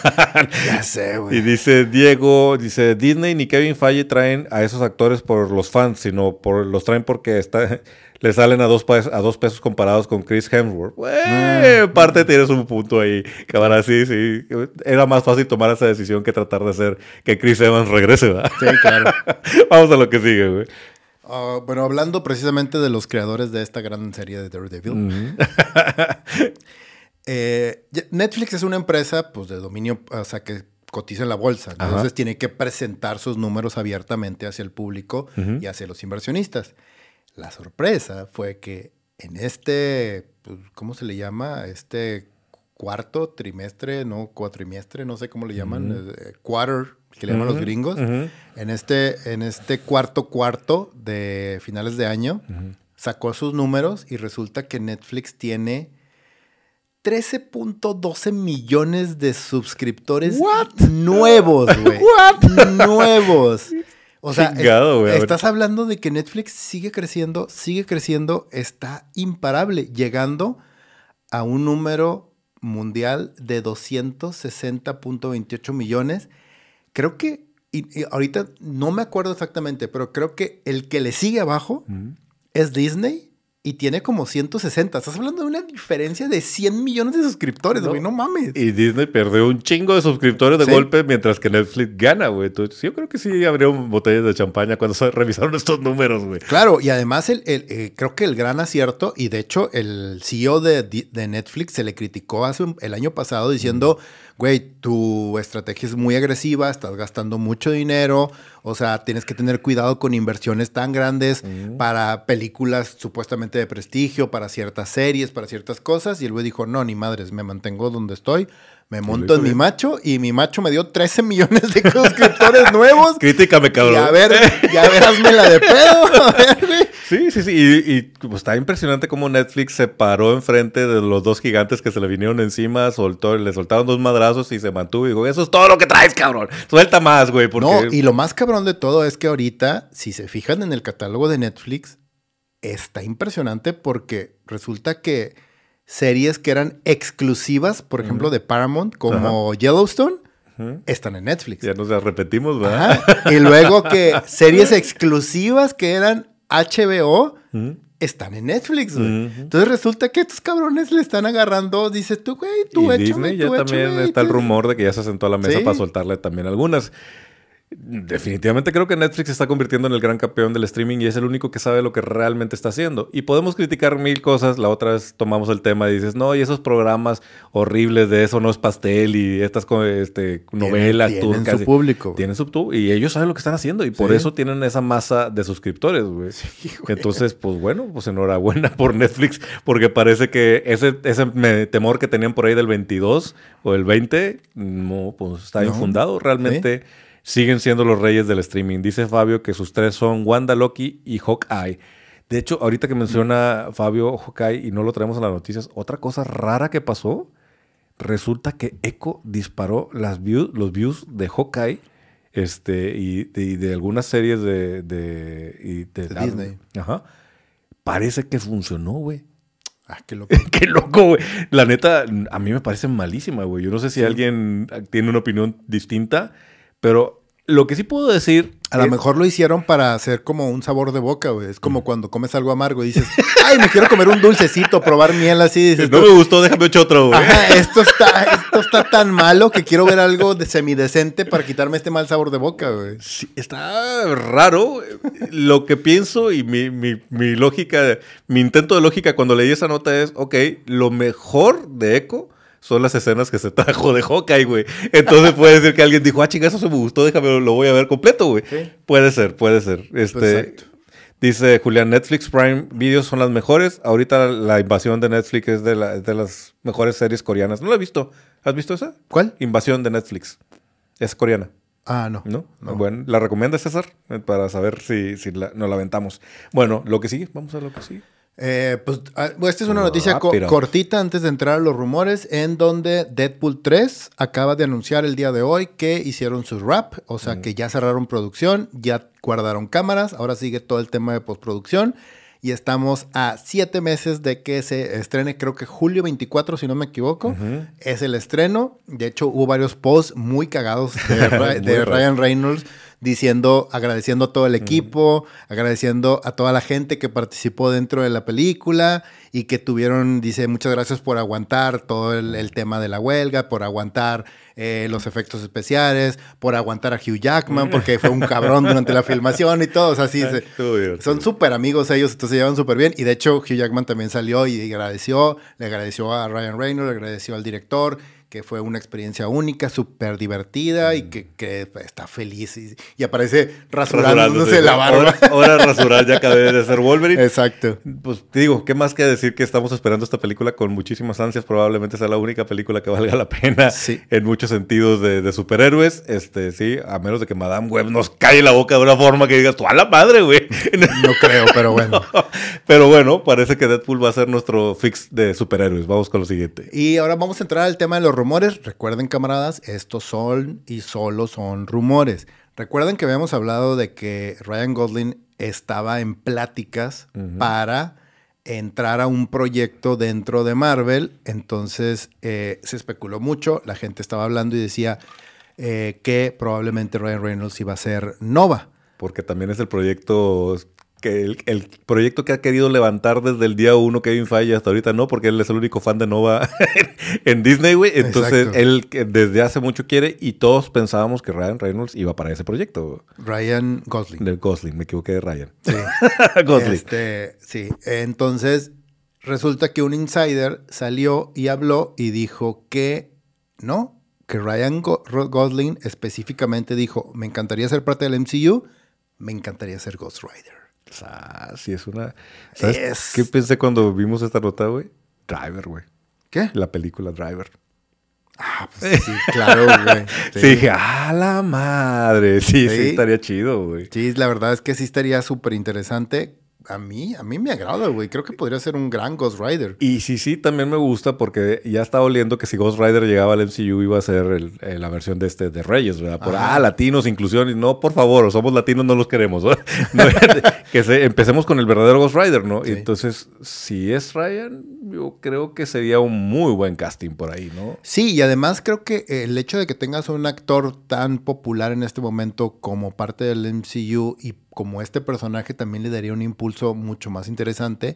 Ya sé, güey. Y dice Diego, dice Disney ni Kevin Falle traen a esos actores por los fans, sino por los traen porque está, le salen a dos, a dos pesos comparados con Chris Hemsworth. Mm. parte tienes un punto ahí, cabrón. Sí, sí. Era más fácil tomar esa decisión que tratar de hacer que Chris Evans regrese, ¿verdad? Sí, claro. Vamos a lo que sigue, güey. Ah, bueno, hablando precisamente de los creadores de esta gran serie de Daredevil. Eh, Netflix es una empresa pues, de dominio, o sea, que cotiza en la bolsa. Entonces tiene que presentar sus números abiertamente hacia el público y hacia los inversionistas. La sorpresa fue que en este, pues, ¿cómo se le llama? Este cuarto trimestre, no cuatrimestre, no sé cómo le llaman, eh, quarter, que le llaman los gringos, en, este, en este cuarto cuarto de finales de año, sacó sus números y resulta que Netflix tiene 13.12 millones de suscriptores nuevos, güey. Nuevos. O sea, estás hablando de que Netflix sigue creciendo, sigue creciendo, está imparable, llegando a un número mundial de 260.28 millones. Creo que, y, ahorita no me acuerdo exactamente, pero creo que el que le sigue abajo es Disney y tiene como 160. Estás hablando de una diferencia de 100 millones de suscriptores, güey. No. mames. Y Disney perdió un chingo de suscriptores de golpe mientras que Netflix gana, güey. Yo creo que sí abrieron botellas de champaña cuando se revisaron estos números, güey. Claro, y además el, eh, creo que el gran acierto, y de hecho el CEO de, de Netflix se le criticó hace el año pasado diciendo güey, tu estrategia es muy agresiva, estás gastando mucho dinero, o sea, tienes que tener cuidado con inversiones tan grandes para películas supuestamente de prestigio, para ciertas series, para ciertas cosas. Y el güey dijo, no, ni madres, me mantengo donde estoy. Me monto en mi macho y mi macho me dio 13 millones de suscriptores nuevos. Críticame, cabrón. Y a ver, ya verás la de pedo. Sí, sí, sí. Y, pues, está impresionante cómo Netflix se paró enfrente de los dos gigantes que se le vinieron encima, soltó, le soltaron dos madrazos y se mantuvo. Y dijo, eso es todo lo que traes, cabrón. Suelta más, güey. No, y lo más cabrón de todo es que ahorita, si se fijan en el catálogo de Netflix, está impresionante porque resulta que series que eran exclusivas, por ejemplo, de Paramount, como Yellowstone, están en Netflix. Ya nos las repetimos, ¿verdad? Y luego que series exclusivas que eran HBO están en Netflix, güey. Entonces resulta que estos cabrones le están agarrando, dices tú, güey, tú y Disney ya también está el rumor de que ya se sentó a la mesa para soltarle también algunas. Definitivamente creo que Netflix se está convirtiendo en el gran campeón del streaming y es el único que sabe lo que realmente está haciendo. Y podemos criticar mil cosas. La otra vez tomamos el tema y dices, no, y esos programas horribles de eso no es pastel y estas este, novelas tienen, Tienen su público. Tienen su y ellos saben lo que están haciendo y por eso tienen esa masa de suscriptores, güey. Entonces, pues bueno, pues enhorabuena por Netflix porque parece que ese, ese temor que tenían por ahí del 22 o el 20, no, pues está infundado. Realmente siguen siendo los reyes del streaming. Dice Fabio que sus tres son Wanda, Loki y Hawkeye. De hecho, ahorita que menciona Fabio Hawkeye y no lo traemos en las noticias, otra cosa rara que pasó, resulta que Echo disparó las views, los views de Hawkeye este, y, de, algunas series de, de, Disney. Ajá. Parece que funcionó, güey. Ah, qué loco. qué loco, güey. La neta, a mí me parece malísima, güey. Yo no sé si alguien tiene una opinión distinta. Pero lo que sí puedo decir. A lo mejor lo hicieron para hacer como un sabor de boca, güey. Es como cuando comes algo amargo y dices, ay, me quiero comer un dulcecito, probar miel así. Dices, no me gustó, déjame echar otro, güey. Ajá, esto está, esto está tan malo que quiero ver algo de semidecente para quitarme este mal sabor de boca, güey. Sí, está raro. Lo que pienso y mi, mi, mi lógica, mi intento de lógica cuando leí esa nota es, ok, lo mejor de Echo son las escenas que se trajo de Hawkeye, güey. Entonces puede ser que alguien dijo, ah, chinga, eso se me gustó, déjame, lo voy a ver completo, güey. Puede ser, puede ser. Este, dice Julián, Netflix Prime Videos son las mejores. Ahorita la invasión de Netflix es de, de las mejores series coreanas. No la he visto. ¿Has visto esa? ¿Cuál? Invasión de Netflix. Es coreana. Ah, no. ¿No? Bueno, ¿la recomiendas, César? Para saber si, si la, nos la aventamos. Bueno, lo que sigue, vamos a lo que sigue. Eh, pues ah, esta es una noticia cortita antes de entrar a los rumores, en donde Deadpool 3 acaba de anunciar el día de hoy que hicieron su rap, o sea que ya cerraron producción, ya guardaron cámaras, ahora sigue todo el tema de postproducción y estamos a siete meses de que se estrene, creo que julio 24, si no me equivoco, es el estreno. De hecho, hubo varios posts muy cagados de, de Ryan Reynolds diciendo, agradeciendo a todo el equipo, agradeciendo a toda la gente que participó dentro de la película y que tuvieron, dice, muchas gracias por aguantar todo el, tema de la huelga, por aguantar eh, los efectos especiales, por aguantar a Hugh Jackman, porque fue un cabrón durante la filmación y todo. O sea, sí, son súper amigos ellos, entonces se llevan súper bien. Y de hecho, Hugh Jackman también salió y agradeció, le agradeció a Ryan Reynolds, le agradeció al director que fue una experiencia única, súper divertida y que, que, está feliz. Y, aparece rasurándose la barba. Ahora, ahora rasurar ya acabé de ser Wolverine. Exacto. Pues te digo, ¿qué más que decir que estamos esperando esta película con muchísimas ansias? Probablemente sea la única película que valga la pena en muchos sentidos de, superhéroes. Este, sí, a menos de que Madame Web nos cae la boca de una forma que digas, tú a la madre, güey. No creo, pero bueno. pero bueno, parece que Deadpool va a ser nuestro fix de superhéroes. Vamos con lo siguiente. Y ahora vamos a entrar al tema de los rumores, recuerden camaradas, estos son y solo son rumores. Recuerden que habíamos hablado de que Ryan Gosling estaba en pláticas para entrar a un proyecto dentro de Marvel, entonces eh, se especuló mucho, la gente estaba hablando y decía eh, que probablemente Ryan Reynolds iba a ser Nova. Porque también es el proyecto el, proyecto que ha querido levantar desde el día uno Kevin Feige hasta ahorita no, porque él es el único fan de Nova en Disney, güey. Entonces, él desde hace mucho quiere y todos pensábamos que Ryan Reynolds iba para ese proyecto. Ryan Gosling. De Gosling, me equivoqué de Ryan. Sí. Gosling. Este, sí, entonces resulta que un insider salió y habló y dijo que no, que Ryan Gosling específicamente dijo, me encantaría ser parte del MCU, me encantaría ser Ghost Rider. Ah, sí, es una. ¿Sabes qué pensé cuando vimos esta nota, güey? Driver, güey. ¿Qué? La película Driver. Ah, pues sí, claro, güey. Sí. dije, ah, la madre. Sí, sí, sí estaría chido, güey. Sí, la verdad es que sí estaría súper interesante a mí, a mí me agrada, güey. Creo que podría ser un gran Ghost Rider. Y sí, sí, también me gusta porque ya estaba oliendo que si Ghost Rider llegaba al MCU iba a ser la versión de este de Reyes, ¿verdad? Por, ah, latinos, inclusión. Y no, por favor, somos latinos, no los queremos. que empecemos con el verdadero Ghost Rider, ¿no? Y entonces, si es Ryan, yo creo que sería un muy buen casting por ahí, ¿no? Sí, y además creo que el hecho de que tengas un actor tan popular en este momento como parte del MCU y como este personaje también le daría un impulso mucho más interesante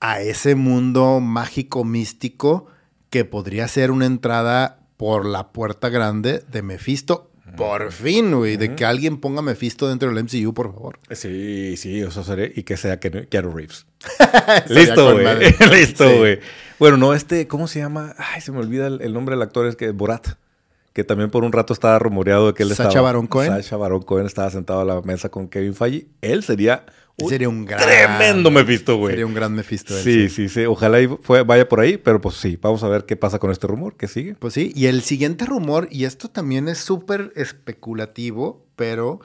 a ese mundo mágico místico que podría ser una entrada por la puerta grande de Mephisto. Por fin, güey, de que alguien ponga Mephisto dentro del MCU, por favor. Sí, sí, eso sería. Y que sea Keanu Reeves. Listo, güey. Listo, güey. Bueno, no, este, ¿cómo se llama? Ay, se me olvida el, nombre del actor, es que Borat que también por un rato estaba rumoreado de que él Sacha estaba... Baron Cohen. Sacha Baron Cohen estaba sentado a la mesa con Kevin Feige. Él sería un, sería un gran, tremendo Mephisto, güey. Sería un gran Mephisto. sí, sí, sí, Ojalá y vaya por ahí, pero pues sí, vamos a ver qué pasa con este rumor, qué sigue. Pues sí, y el siguiente rumor, y esto también es súper especulativo, pero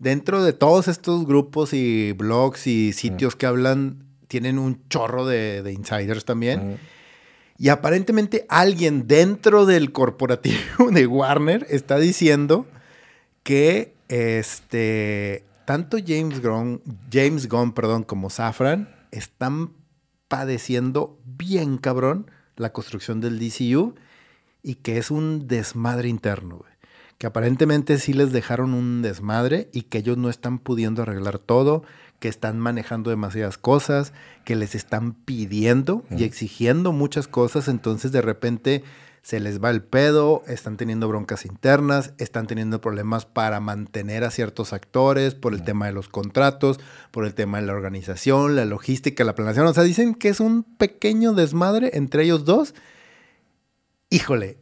dentro de todos estos grupos y blogs y sitios que hablan, tienen un chorro de, insiders también. Y aparentemente alguien dentro del corporativo de Warner está diciendo que este, tanto James Gunn, James Gunn perdón, como Safran están padeciendo bien cabrón la construcción del DCU y que es un desmadre interno, Que aparentemente sí les dejaron un desmadre y que ellos no están pudiendo arreglar todo, que están manejando demasiadas cosas, que les están pidiendo y exigiendo muchas cosas, entonces de repente se les va el pedo, están teniendo broncas internas, están teniendo problemas para mantener a ciertos actores por el tema de los contratos, por el tema de la organización, la logística, la planeación. O sea, dicen que es un pequeño desmadre entre ellos dos. Híjole,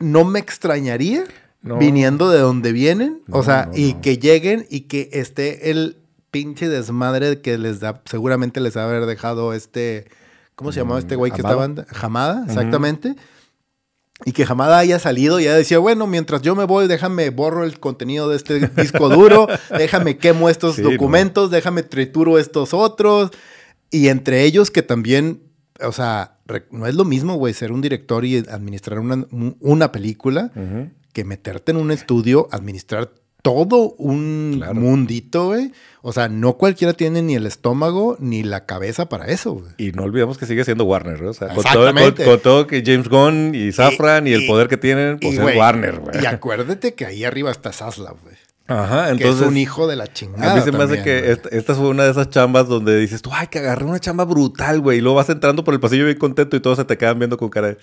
no me extrañaría viniendo de donde vienen, o sea, y que lleguen y que esté el pinche desmadre que les da, seguramente les ha haber dejado este, ¿cómo se llamaba este güey que estaba? Jamada, exactamente. Y que Jamada haya salido y haya decía, bueno, mientras yo me voy, déjame borro el contenido de este disco duro, déjame quemo estos documentos, déjame trituro estos otros. Y entre ellos que también, o sea, no es lo mismo, güey, ser un director y administrar una, una película que meterte en un estudio, administrar todo un mundito, güey. O sea, no cualquiera tiene ni el estómago ni la cabeza para eso, güey. Y no olvidemos que sigue siendo Warner, ¿no? O sea, con todo, todo, que James Gunn y Safran y, el poder que tienen, pues es Warner, güey. Y acuérdate que ahí arriba está Zaslav, güey. Ajá, que es entonces. un hijo de la chingada. A mí se me hace que esta, esta fue una de esas chambas donde dices tú, ay, que agarré una chamba brutal, güey. Y luego vas entrando por el pasillo bien contento y todos se te quedan viendo con cara de.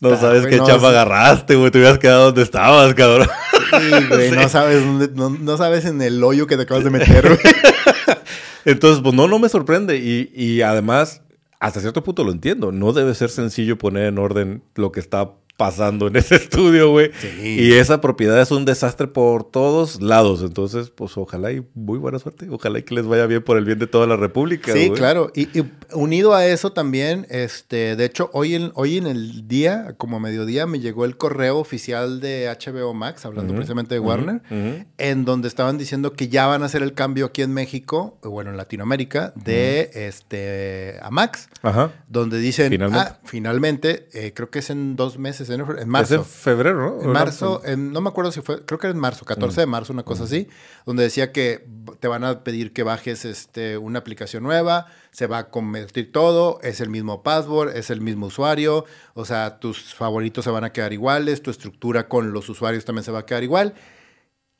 No sabes qué no, chamba agarraste, güey. Te hubieras quedado donde estabas, cabrón. Sí, güey, no sabes dónde, no, no sabes en el hoyo que te acabas de meter, güey. Entonces, pues no, no me sorprende. Y, y además, hasta cierto punto lo entiendo. No debe ser sencillo poner en orden lo que está pasando en ese estudio, güey. Sí. Y esa propiedad es un desastre por todos lados. Entonces, pues ojalá y muy buena suerte. Ojalá y que les vaya bien por el bien de toda la República. Sí, claro. Y, y unido a eso también, este, de hecho, hoy en, hoy en el día, como a mediodía, me llegó el correo oficial de HBO Max, hablando precisamente de Warner, en donde estaban diciendo que ya van a hacer el cambio aquí en México, bueno, en Latinoamérica, de este a Max, Ajá. donde dicen, Finalmente. ah, finalmente, eh, creo que es en dos meses, en, en Es marzo. en febrero, ¿no? En marzo, en- no me acuerdo si fue, creo que era en marzo, 14 de marzo, una cosa así, donde decía que te van a pedir que bajes este, una aplicación nueva, se va a convertir todo, es el mismo password, es el mismo usuario, o sea, tus favoritos se van a quedar iguales, tu estructura con los usuarios también se va a quedar igual.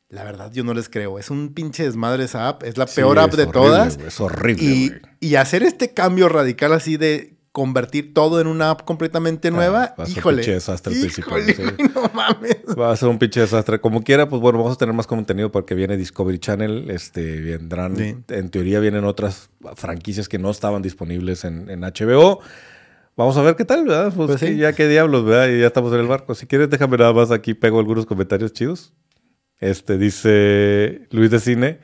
La verdad, yo no les creo. Es un pinche desmadre esa app. Es la Sí, peor app es de horrible, todas. güey, Es horrible, Y, y hacer este cambio radical así de convertir todo en una app completamente nueva, Ah, va a ser un híjole. pinche desastre híjole, sí. no mames. Va a ser un pinche desastre. Como quiera, pues bueno, vamos a tener más contenido porque viene Discovery Channel. Este, vendrán, Sí. en teoría vienen otras franquicias que no estaban disponibles en, en HBO. Vamos a ver qué tal, ¿verdad? Pues, Pues sí. ya qué diablos, ¿verdad? Y ya estamos en el barco. Si quieres, déjame nada más aquí, pego algunos comentarios chidos. Este, dice Luis de Cine.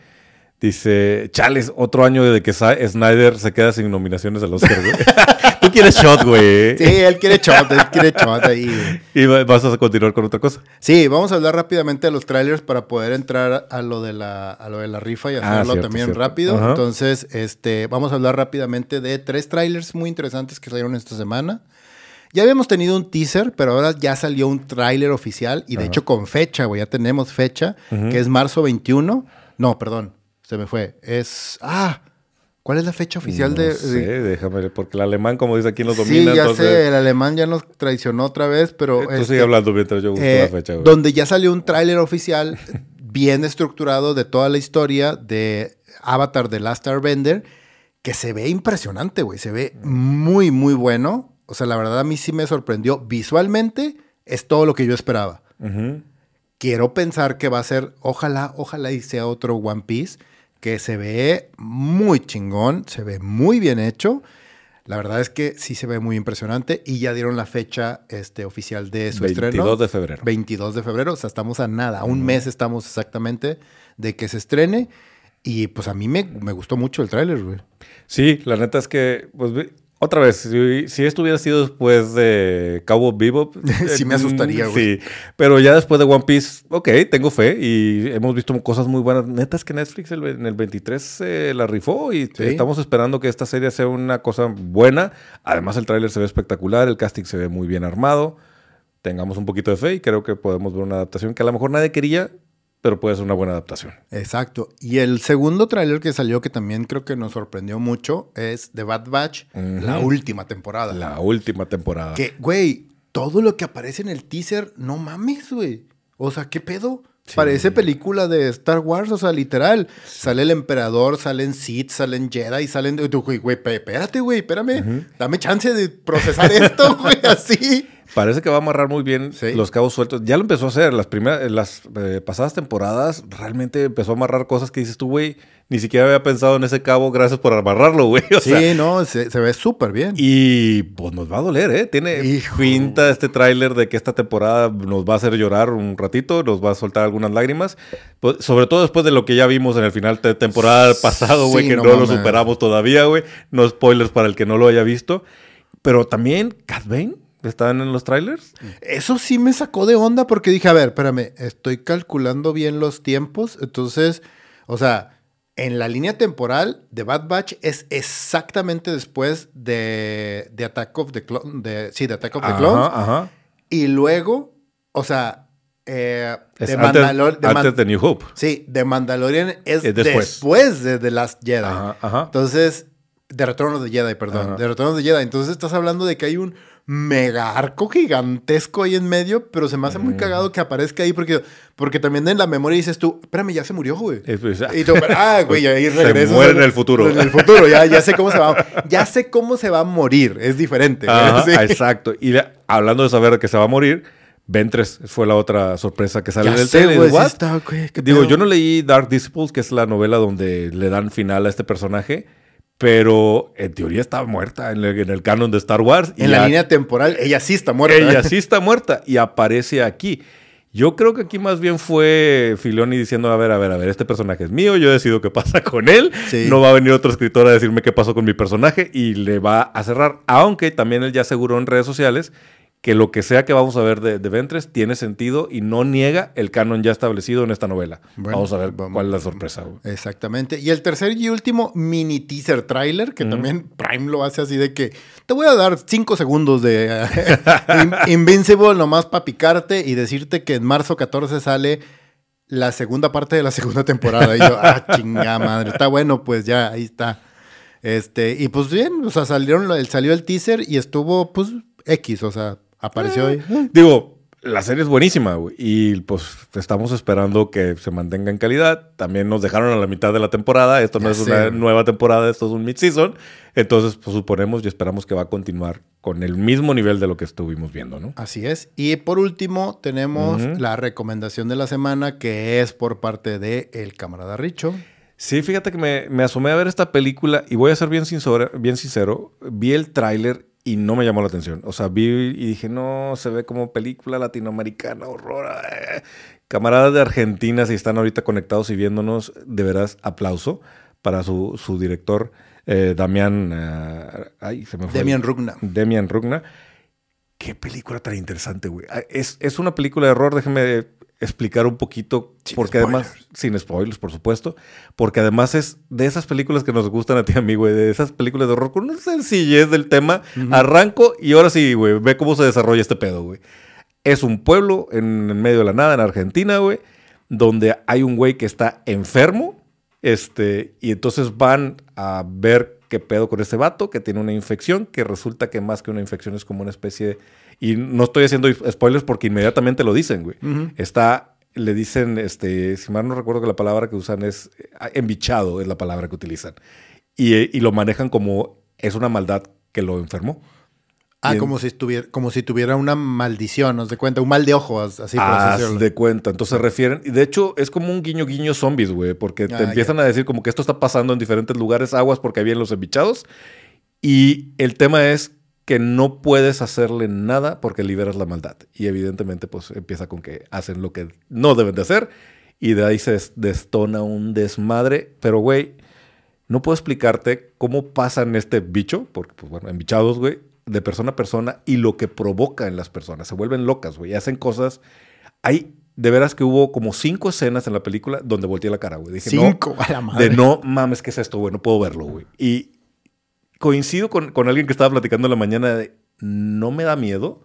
Dice, chales, otro año de que Snyder se queda sin nominaciones al Oscar, güey. Tú quieres shot, güey. Sí, él quiere shot, él quiere shot ahí. Y va- vas a continuar con otra cosa. Sí, vamos a hablar rápidamente de los trailers para poder entrar a lo de la, a lo de la rifa y Ah, hacerlo cierto, también cierto. rápido. Ajá. Entonces, este, vamos a hablar rápidamente de tres trailers muy interesantes que salieron esta semana. Ya habíamos tenido un teaser, pero ahora ya salió un tráiler oficial y de Ajá. hecho con fecha, güey, ya tenemos fecha, Ujú. que es marzo 21. No, perdón, se me fue. Es, ah, ¿cuál es la fecha oficial No de, sé, de- déjame, ver, porque el alemán, como dice aquí, nos Sí, domina. ya entonces, sé, el alemán ya nos traicionó otra vez, pero... Tú este, sigue hablando mientras yo busco eh, la fecha, güey. donde ya salió un tráiler oficial bien estructurado de toda la historia de Avatar de Last Airbender, que se ve impresionante, güey. Se ve muy, muy bueno. O sea, la verdad a mí sí me sorprendió. Visualmente es todo lo que yo esperaba. Ujú. Quiero pensar que va a ser, ojalá, ojalá y sea otro One Piece, que se ve muy chingón, se ve muy bien hecho. La verdad es que sí se ve muy impresionante y ya dieron la fecha este, oficial de su 22 estreno. de febrero. 22 de febrero, o sea, estamos a nada, a un mes estamos exactamente de que se estrene. Y pues a mí me, me gustó mucho el tráiler, güey. Sí, la neta es que, pues, otra vez, si, si esto hubiera sido después de Cowboy Bebop... Sí me eh, asustaría, güey. Sí, pero ya después de One Piece, ok, tengo fe y hemos visto cosas muy buenas. Neta es que Netflix el en el 23 se la rifó y Sí. estamos esperando que esta serie sea una cosa buena. Además, el tráiler se ve espectacular, el casting se ve muy bien armado. Tengamos un poquito de fe y creo que podemos ver una adaptación que a lo mejor nadie quería, pero puede ser una buena adaptación. Exacto. Y el segundo tráiler que salió, que también creo que nos sorprendió mucho, es The Bad Batch, la última temporada. La última temporada. Que, güey, todo lo que aparece en el teaser, no mames, güey. O sea, ¿qué pedo? Sí. Parece película de Star Wars, o sea, literal. Sale el emperador, salen Sith, salen Jedi, salen... Güey, güey, espérate, güey, espérame. Dame chance de procesar esto, güey, así. Parece que va a amarrar muy bien Sí. los cabos sueltos. Ya lo empezó a hacer. Las primeras, las eh, pasadas temporadas realmente empezó a amarrar cosas que dices tú, güey, ni siquiera había pensado en ese cabo. Gracias por amarrarlo, güey. O Sí, sea, no, se, se ve súper bien. y pues nos va a doler, ¿eh? Tiene Hijo. pinta este tráiler de que esta temporada nos va a hacer llorar un ratito, nos va a soltar algunas lágrimas. Pues, sobre todo después de lo que ya vimos en el final de temporada pasado, güey, Sí, que no no, lo superamos todavía, güey. No spoilers para el que no lo haya visto. Pero también Cat Bane están en los trailers. Eso sí me sacó de onda porque dije, a ver, espérame, estoy calculando bien los tiempos. Entonces, o sea, en la línea temporal de Bad Batch es exactamente después de, de Attack of the Clones. De, sí, de Attack of the Clones. Ajá. Y luego, o sea, eh, Es de antes, Mandalor- de Man- antes de New Hope. Sí, de Mandalorian es, Es después. después. de The Last Jedi. Ajá, ajá. Entonces, de Retorno de Jedi, perdón. Ajá. De Retorno de Jedi. Entonces estás hablando de que hay un mega arco gigantesco ahí en medio, pero se me hace muy cagado que aparezca ahí porque, porque también en la memoria dices tú, espérame, ya se murió, güey. pues, y tú, ah, güey, ahí regresas. Se muere en el futuro. En el futuro, ya, ya sé cómo se va. Ya sé cómo se va a morir, es diferente. Exacto. Y hablando de saber que se va a morir, Ventres fue la otra sorpresa que sale del trailer. Digo, yo no leí Dark Disciples, que es la novela donde le dan final a este personaje pero en teoría estaba muerta en el, canon de Star Wars. En la línea temporal, ella sí está muerta. Ella sí está muerta y aparece aquí. Yo creo que aquí más bien fue Filoni diciendo, a ver, a ver, a ver, este personaje es mío, yo decido qué pasa con él, no va a venir otro escritor a decirme qué pasó con mi personaje y le va a cerrar, aunque también él ya aseguró en redes sociales que lo que sea que vamos a ver de, Ventres tiene sentido y no niega el canon ya establecido en esta novela. vamos a ver cuál es la sorpresa. Exactamente. Y el tercer y último mini teaser trailer, que también Prime lo hace así de que te voy a dar cinco segundos de Invincible nomás para picarte y decirte que en marzo 14 sale la segunda parte de la segunda temporada. Y yo, ah, chingada madre, está bueno, pues ya, ahí está. Este, y pues bien, o sea, salieron, salió el teaser y estuvo, pues, X, o sea, Apareció ahí. Eh, digo, la serie es buenísima, güey. Y pues estamos esperando que se mantenga en calidad. También nos dejaron a la mitad de la temporada. Esto no es una nueva temporada, esto es un mid-season. Entonces, pues suponemos y esperamos que va a continuar con el mismo nivel de lo que estuvimos viendo, ¿no? Así es. Y por último, tenemos la recomendación de la semana que es por parte de el camarada Richo. Sí, fíjate que me, me, asomé a ver esta película y voy a ser bien sincero, bien sincero. Vi el tráiler y no me llamó la atención. O sea, vi y dije, no, se ve como película latinoamericana, horror. Eh". Camaradas de Argentina, si están ahorita conectados y viéndonos, de veras, aplauso para su, director, eh, Damián. Eh, ay, se me fue. Demian Rugna. Demian Rugna. Qué película tan interesante, güey. Ah, es, es una película de horror, déjeme explicar un poquito, porque además, sin spoilers, por supuesto, porque además es de esas películas que nos gustan a ti, amigo, güey, de esas películas de horror con una sencillez del tema. Arranco y ahora sí, güey, ve cómo se desarrolla este pedo, güey. Es un pueblo en, en medio de la nada, en Argentina, güey, donde hay un güey que está enfermo, este, y entonces van a ver qué pedo con este vato, que tiene una infección, que resulta que más que una infección es como una especie de y no estoy haciendo spoilers porque inmediatamente lo dicen, güey. Está, le dicen, este, si mal no recuerdo que la palabra que usan es eh, embichado, es la palabra que utilizan. Y, y lo manejan como es una maldad que lo enfermó. Ah, como, si estuviera, como si tuviera una maldición, ¿nos de cuenta? Un mal de ojos, así ah, de cuenta. Entonces refieren. Y de hecho, es como un guiño guiño zombies, güey. Porque te ah, empiezan a decir como que esto está pasando en diferentes lugares, aguas, porque habían los embichados. Y el tema es que no puedes hacerle nada porque liberas la maldad. Y evidentemente, pues empieza con que hacen lo que no deben de hacer. Y de ahí se destona un desmadre. Pero, güey, no puedo explicarte cómo pasan este bicho, porque, pues bueno, embichados, güey, de persona a persona y lo que provoca en las personas. Se vuelven locas, güey. Hacen cosas. Hay, de veras que hubo como cinco escenas en la película donde volteé la cara, güey. Dije, cinco, a la madre. De no mames, ¿qué es esto, güey? No puedo verlo, güey. Y coincido con, con, alguien que estaba platicando en la mañana de, no me da miedo,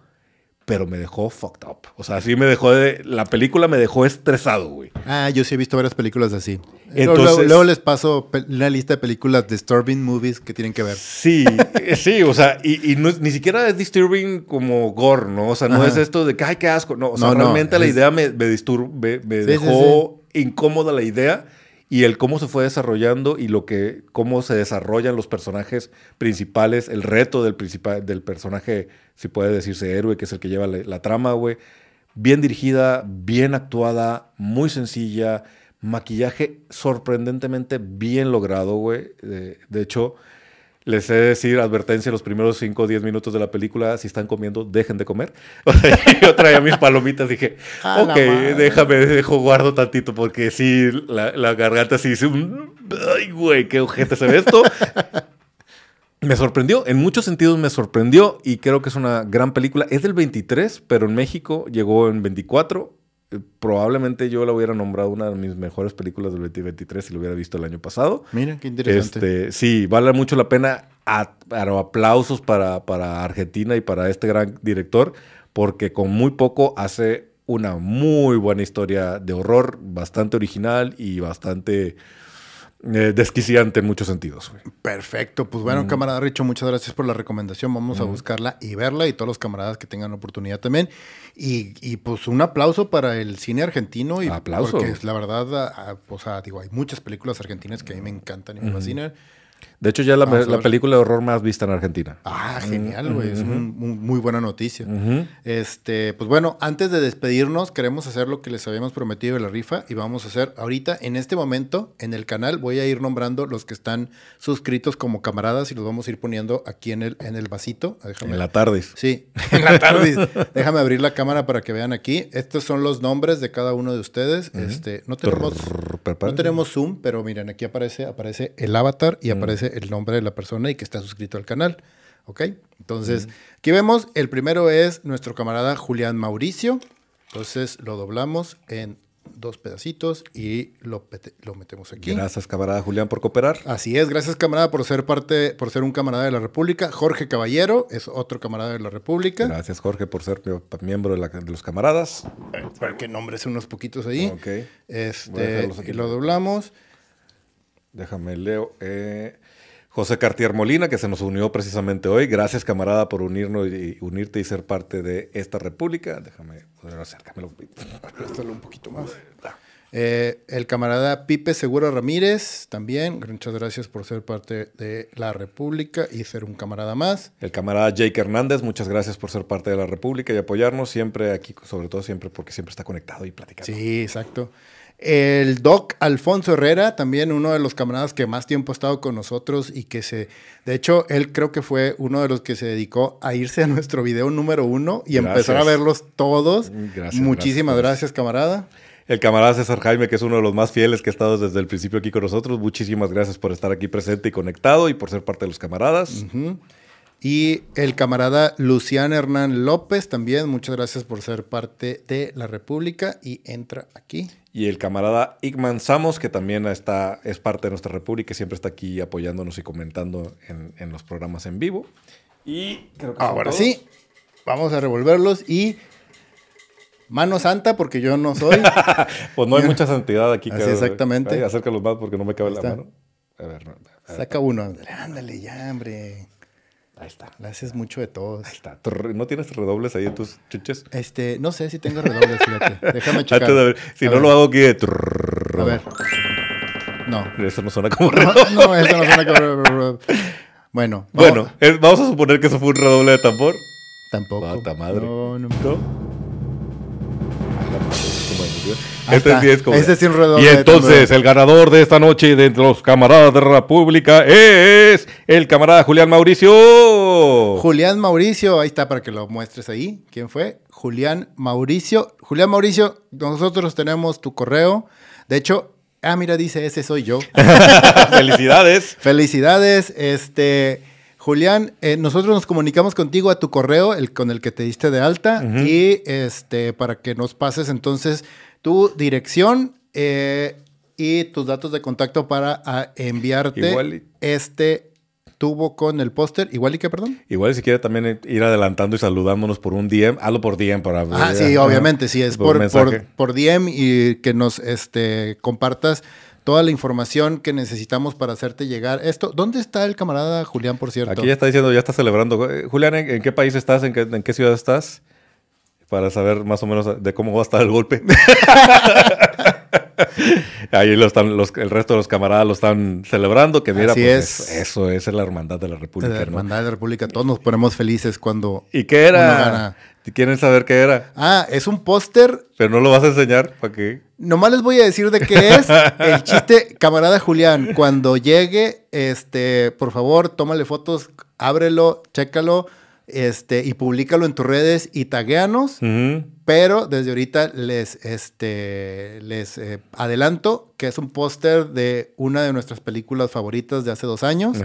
pero me dejó fucked up. O sea, sí me dejó de, la película me dejó estresado, güey. Ah, yo sí he visto varias películas así. Entonces, luego, les paso una lista de películas disturbing movies que tienen que ver. Sí, eh, sí, o sea, y, ni siquiera es disturbing como gore, ¿no? O sea, no es esto de que, ay, qué asco. No, o sea, realmente la idea me, me, me, dejó incómoda la idea y el cómo se fue desarrollando y lo que cómo se desarrollan los personajes principales, el reto del del personaje, si puede decirse héroe, que es el que lleva la, trama, güey. Bien dirigida, bien actuada, muy sencilla, maquillaje sorprendentemente bien logrado, güey. de hecho, les he de decir advertencia los primeros 5 o 10 minutos de la película, si están comiendo, dejen de comer. yo traía mis palomitas, dije, ok, déjame, dejo guardo tantito, porque sí, la, garganta sí dice, ay, güey, qué ojete se ve esto. me sorprendió, en muchos sentidos me sorprendió y creo que es una gran película. Es del 23, pero en México llegó en 24 probablemente yo la hubiera nombrado una de mis mejores películas del 2023 si lo hubiera visto el año pasado. Mira, qué interesante. Este, sí, vale mucho la pena. aplausos para, para Argentina y para este gran director, porque con muy poco hace una muy buena historia de horror, bastante original y bastante eh, desquiciante en muchos sentidos. güey. Perfecto, pues bueno, camarada Richo, muchas gracias por la recomendación. Vamos a buscarla y verla y todos los camaradas que tengan oportunidad también. Y, y, pues un aplauso para el cine argentino. Y Aplauso. Porque la verdad, a- a- o sea, digo, hay muchas películas argentinas que a mí me encantan y me fascinan. De hecho, ya la, película de horror más vista en Argentina. Ah, genial, güey. Es un- un- muy buena noticia. Este, pues bueno, antes de despedirnos, queremos hacer lo que les habíamos prometido de la rifa y vamos a hacer ahorita, en este momento, en el canal, voy a ir nombrando los que están suscritos como camaradas y los vamos a ir poniendo aquí en el, en el vasito. Déjame, En la tarde. Sí, en la tarde. Déjame abrir la cámara para que vean aquí. Estos son los nombres de cada uno de ustedes. Este, no tenemos, no tenemos zoom, pero miren, aquí aparece, aparece el avatar y aparece el nombre de la persona y que está suscrito al canal. ¿Ok? Entonces, aquí vemos, el primero es nuestro camarada Julián Mauricio. Entonces lo doblamos en dos pedacitos y lo, lo metemos aquí. Gracias, camarada Julián, por cooperar. Así es, gracias camarada por ser parte, por ser un camarada de la República. Jorge Caballero es otro camarada de la República. Gracias, Jorge, por ser mi- miembro de, la- de los camaradas. Para que nombres unos poquitos ahí. Ok. Este, y lo doblamos. Déjame leo. Eh, José Cartier Molina, que se nos unió precisamente hoy. Gracias, camarada, por unirnos y unirte y ser parte de esta república. Déjame poder acércamelo. Préstalo un poquito más. Eh, el camarada Pipe Segura Ramírez, también. Muchas gracias por ser parte de la República y ser un camarada más. El camarada Jake Hernández, muchas gracias por ser parte de la república y apoyarnos siempre aquí, sobre todo siempre porque siempre está conectado y platicando. Sí, exacto. El doc Alfonso Herrera, también uno de los camaradas que más tiempo ha estado con nosotros y que se, de hecho, él creo que fue uno de los que se dedicó a irse a nuestro video número uno y Gracias. empezar a verlos todos. Gracias, Muchísimas gracias. gracias, camarada. El camarada César Jaime, que es uno de los más fieles que ha estado desde el principio aquí con nosotros. Muchísimas gracias por estar aquí presente y conectado y por ser parte de los camaradas. Y el camarada Lucián Hernán López, también muchas gracias por ser parte de la República y entra aquí. Y el camarada Igman Samos, que también está, es parte de nuestra república y siempre está aquí apoyándonos y comentando en, en los programas en vivo. Y creo que Ahora sí, vamos a revolverlos y mano santa porque yo no soy. Pues no hay mucha santidad aquí. Así exactamente. Ay, acércalos más porque no me cabe la mano. A ver, no, a ver. Saca uno. Ándale, Ándale, ya, hombre. Ahí está. Le haces mucho de todos. Ahí está. ¿No tienes redobles ahí en tus chuches? Este, no sé si tengo redobles, fíjate. Déjame checar. Antes de ver. Si A no ver, lo hago aquí de. A ver. No. Eso no suena como redoble. no, eso no suena como... Bueno. Bueno, vamos- eh, vamos a suponer que eso fue un redoble de tambor. Tampoco. Bata madre. No, no. ¿No? Este sí es como. Sí es un Y entonces, el ganador de esta noche de los camaradas de la República es el camarada Julián Mauricio. Julián Mauricio, ahí está para que lo muestres ahí. ¿Quién fue? Julián Mauricio. Julián Mauricio, nosotros tenemos tu correo. De hecho, ah, mira, dice, ese soy yo. Felicidades. Felicidades, este Julián, eh, nosotros nos comunicamos contigo a tu correo, el con el que te diste de alta, y este para que nos pases entonces tu dirección eh, y tus datos de contacto para a, enviarte Igual este tubo con el póster. Igual y que, perdón. Igual si quiere también ir adelantando y saludándonos por un DM, hazlo por DM para... Ah, sí, obviamente, sí, es Por por, por, DM y que nos este, compartas toda la información que necesitamos para hacerte llegar esto. ¿Dónde está el camarada Julián, por cierto? Aquí ya está diciendo, ya está celebrando. Eh, Julián, ¿en, en qué país estás? ¿En qué, en qué ciudad estás? Para saber más o menos de cómo va a estar el golpe. Ahí lo están, los, el resto de los camaradas lo están celebrando. Que mira, Así pues es. Eso, eso es la hermandad de la República. la ¿no? Hermandad de la República. Todos nos ponemos felices cuando... ¿Y qué Uno era? gana. ¿Quieren saber qué era? Ah, es un póster. Pero no lo vas a enseñar. ¿Para qué? Nomás les voy a decir de qué es. El chiste, camarada Julián, cuando llegue, este, por favor, tómale fotos, ábrelo, chécalo, este, y públicalo en tus redes y taguéanos. Ujú. Pero desde ahorita les, este, les eh, adelanto que es un póster de una de nuestras películas favoritas de hace dos años.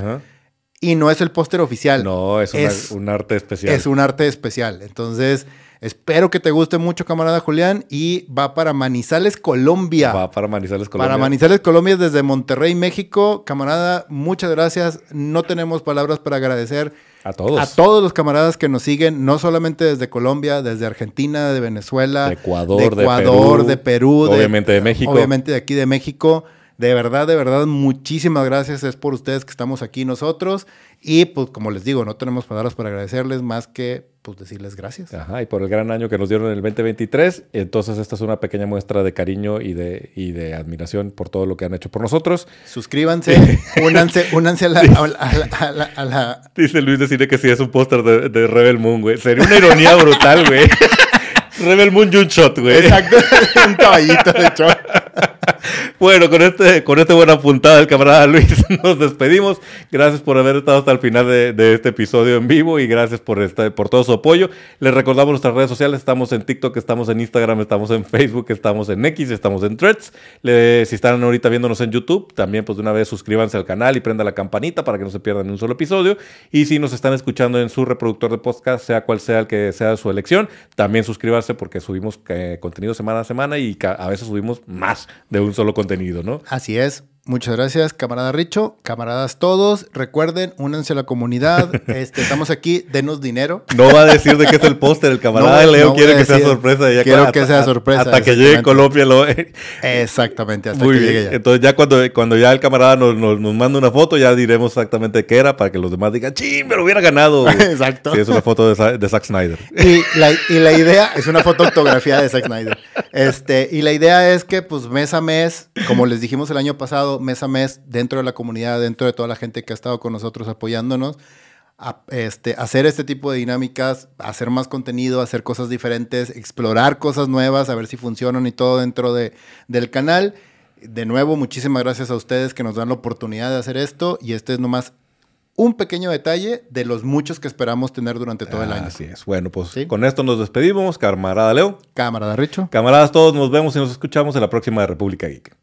Y no es el póster oficial. No, es, una- Es- un arte especial. Es un arte especial. Entonces, espero que te guste mucho, camarada Julián. Y va para Manizales, Colombia. Va para Manizales, Colombia. Para Manizales, Colombia, desde Monterrey, México. Camarada, muchas gracias. No tenemos palabras para agradecer A todos. a todos los camaradas que nos siguen, no solamente desde Colombia, desde Argentina, de Venezuela, De Ecuador, de Ecuador, Perú, de Perú, de- obviamente de México. Obviamente de aquí de México. De verdad, de verdad, muchísimas gracias. Es por ustedes que estamos aquí nosotros. Y pues como les digo, no tenemos palabras para agradecerles más que pues decirles gracias. Ajá, y por el gran año que nos dieron en el 2023. Entonces esta es una pequeña muestra de cariño y de, y de admiración por todo lo que han hecho por nosotros. Suscríbanse, únanse, únanse a la, a la, a la, Dice Luis de Cine que sí es un póster de, de Rebel Moon, güey. Sería una ironía brutal, güey. Rebel Moon y un shot, güey. Exacto, un caballito de shot. Bueno, con este, con este buena puntada del camarada Luis, nos despedimos. Gracias por haber estado hasta el final de, este episodio en vivo y gracias por, este, por todo su apoyo. Les recordamos nuestras redes sociales. Estamos en TikTok, estamos en Instagram, estamos en Facebook, estamos en X, estamos en Threads. Si están ahorita viéndonos en YouTube, también pues de una vez suscríbanse al canal y prenda la campanita para que no se pierdan un solo episodio. Y si nos están escuchando en su reproductor de podcast, sea cual sea el que sea su elección, también suscríbanse porque subimos eh, contenido semana a semana y a veces subimos más de un solo contenido, Así es. Muchas gracias, camarada Richo, camaradas todos. Recuerden, únanse a la comunidad. Este, estamos aquí, denos dinero. No va a decir de qué es el póster, el camarada No, Leo no quiere que sea sorpresa. ya Quiero hasta- que sea sorpresa, Hasta que llegue. Colombia lo... Exactamente, hasta Muy que bien. llegue ya. Entonces ya cuando, cuando ya el camarada nos, nos, nos manda una foto, ya diremos exactamente qué era para que los demás digan, ¡ching, me lo hubiera ganado! güey". Exacto. Sí, es una foto de, de Zack Snyder. Y la, y la idea es una foto autografía de Zack Snyder. Este, y la idea es que, pues, mes a mes, como les dijimos el año pasado, mes a mes, dentro de la comunidad, dentro de toda la gente que ha estado con nosotros apoyándonos, a- este, hacer este tipo de dinámicas, hacer más contenido, hacer cosas diferentes, explorar cosas nuevas, a ver si funcionan y todo dentro de, del canal. De nuevo, muchísimas gracias a ustedes que nos dan la oportunidad de hacer esto. Y este es nomás un pequeño detalle de los muchos que esperamos tener durante todo el año. Así es. Bueno, pues Sí. con esto nos despedimos, camarada Leo. Camarada Richo. Camaradas todos, nos vemos y nos escuchamos en la próxima de República Geek.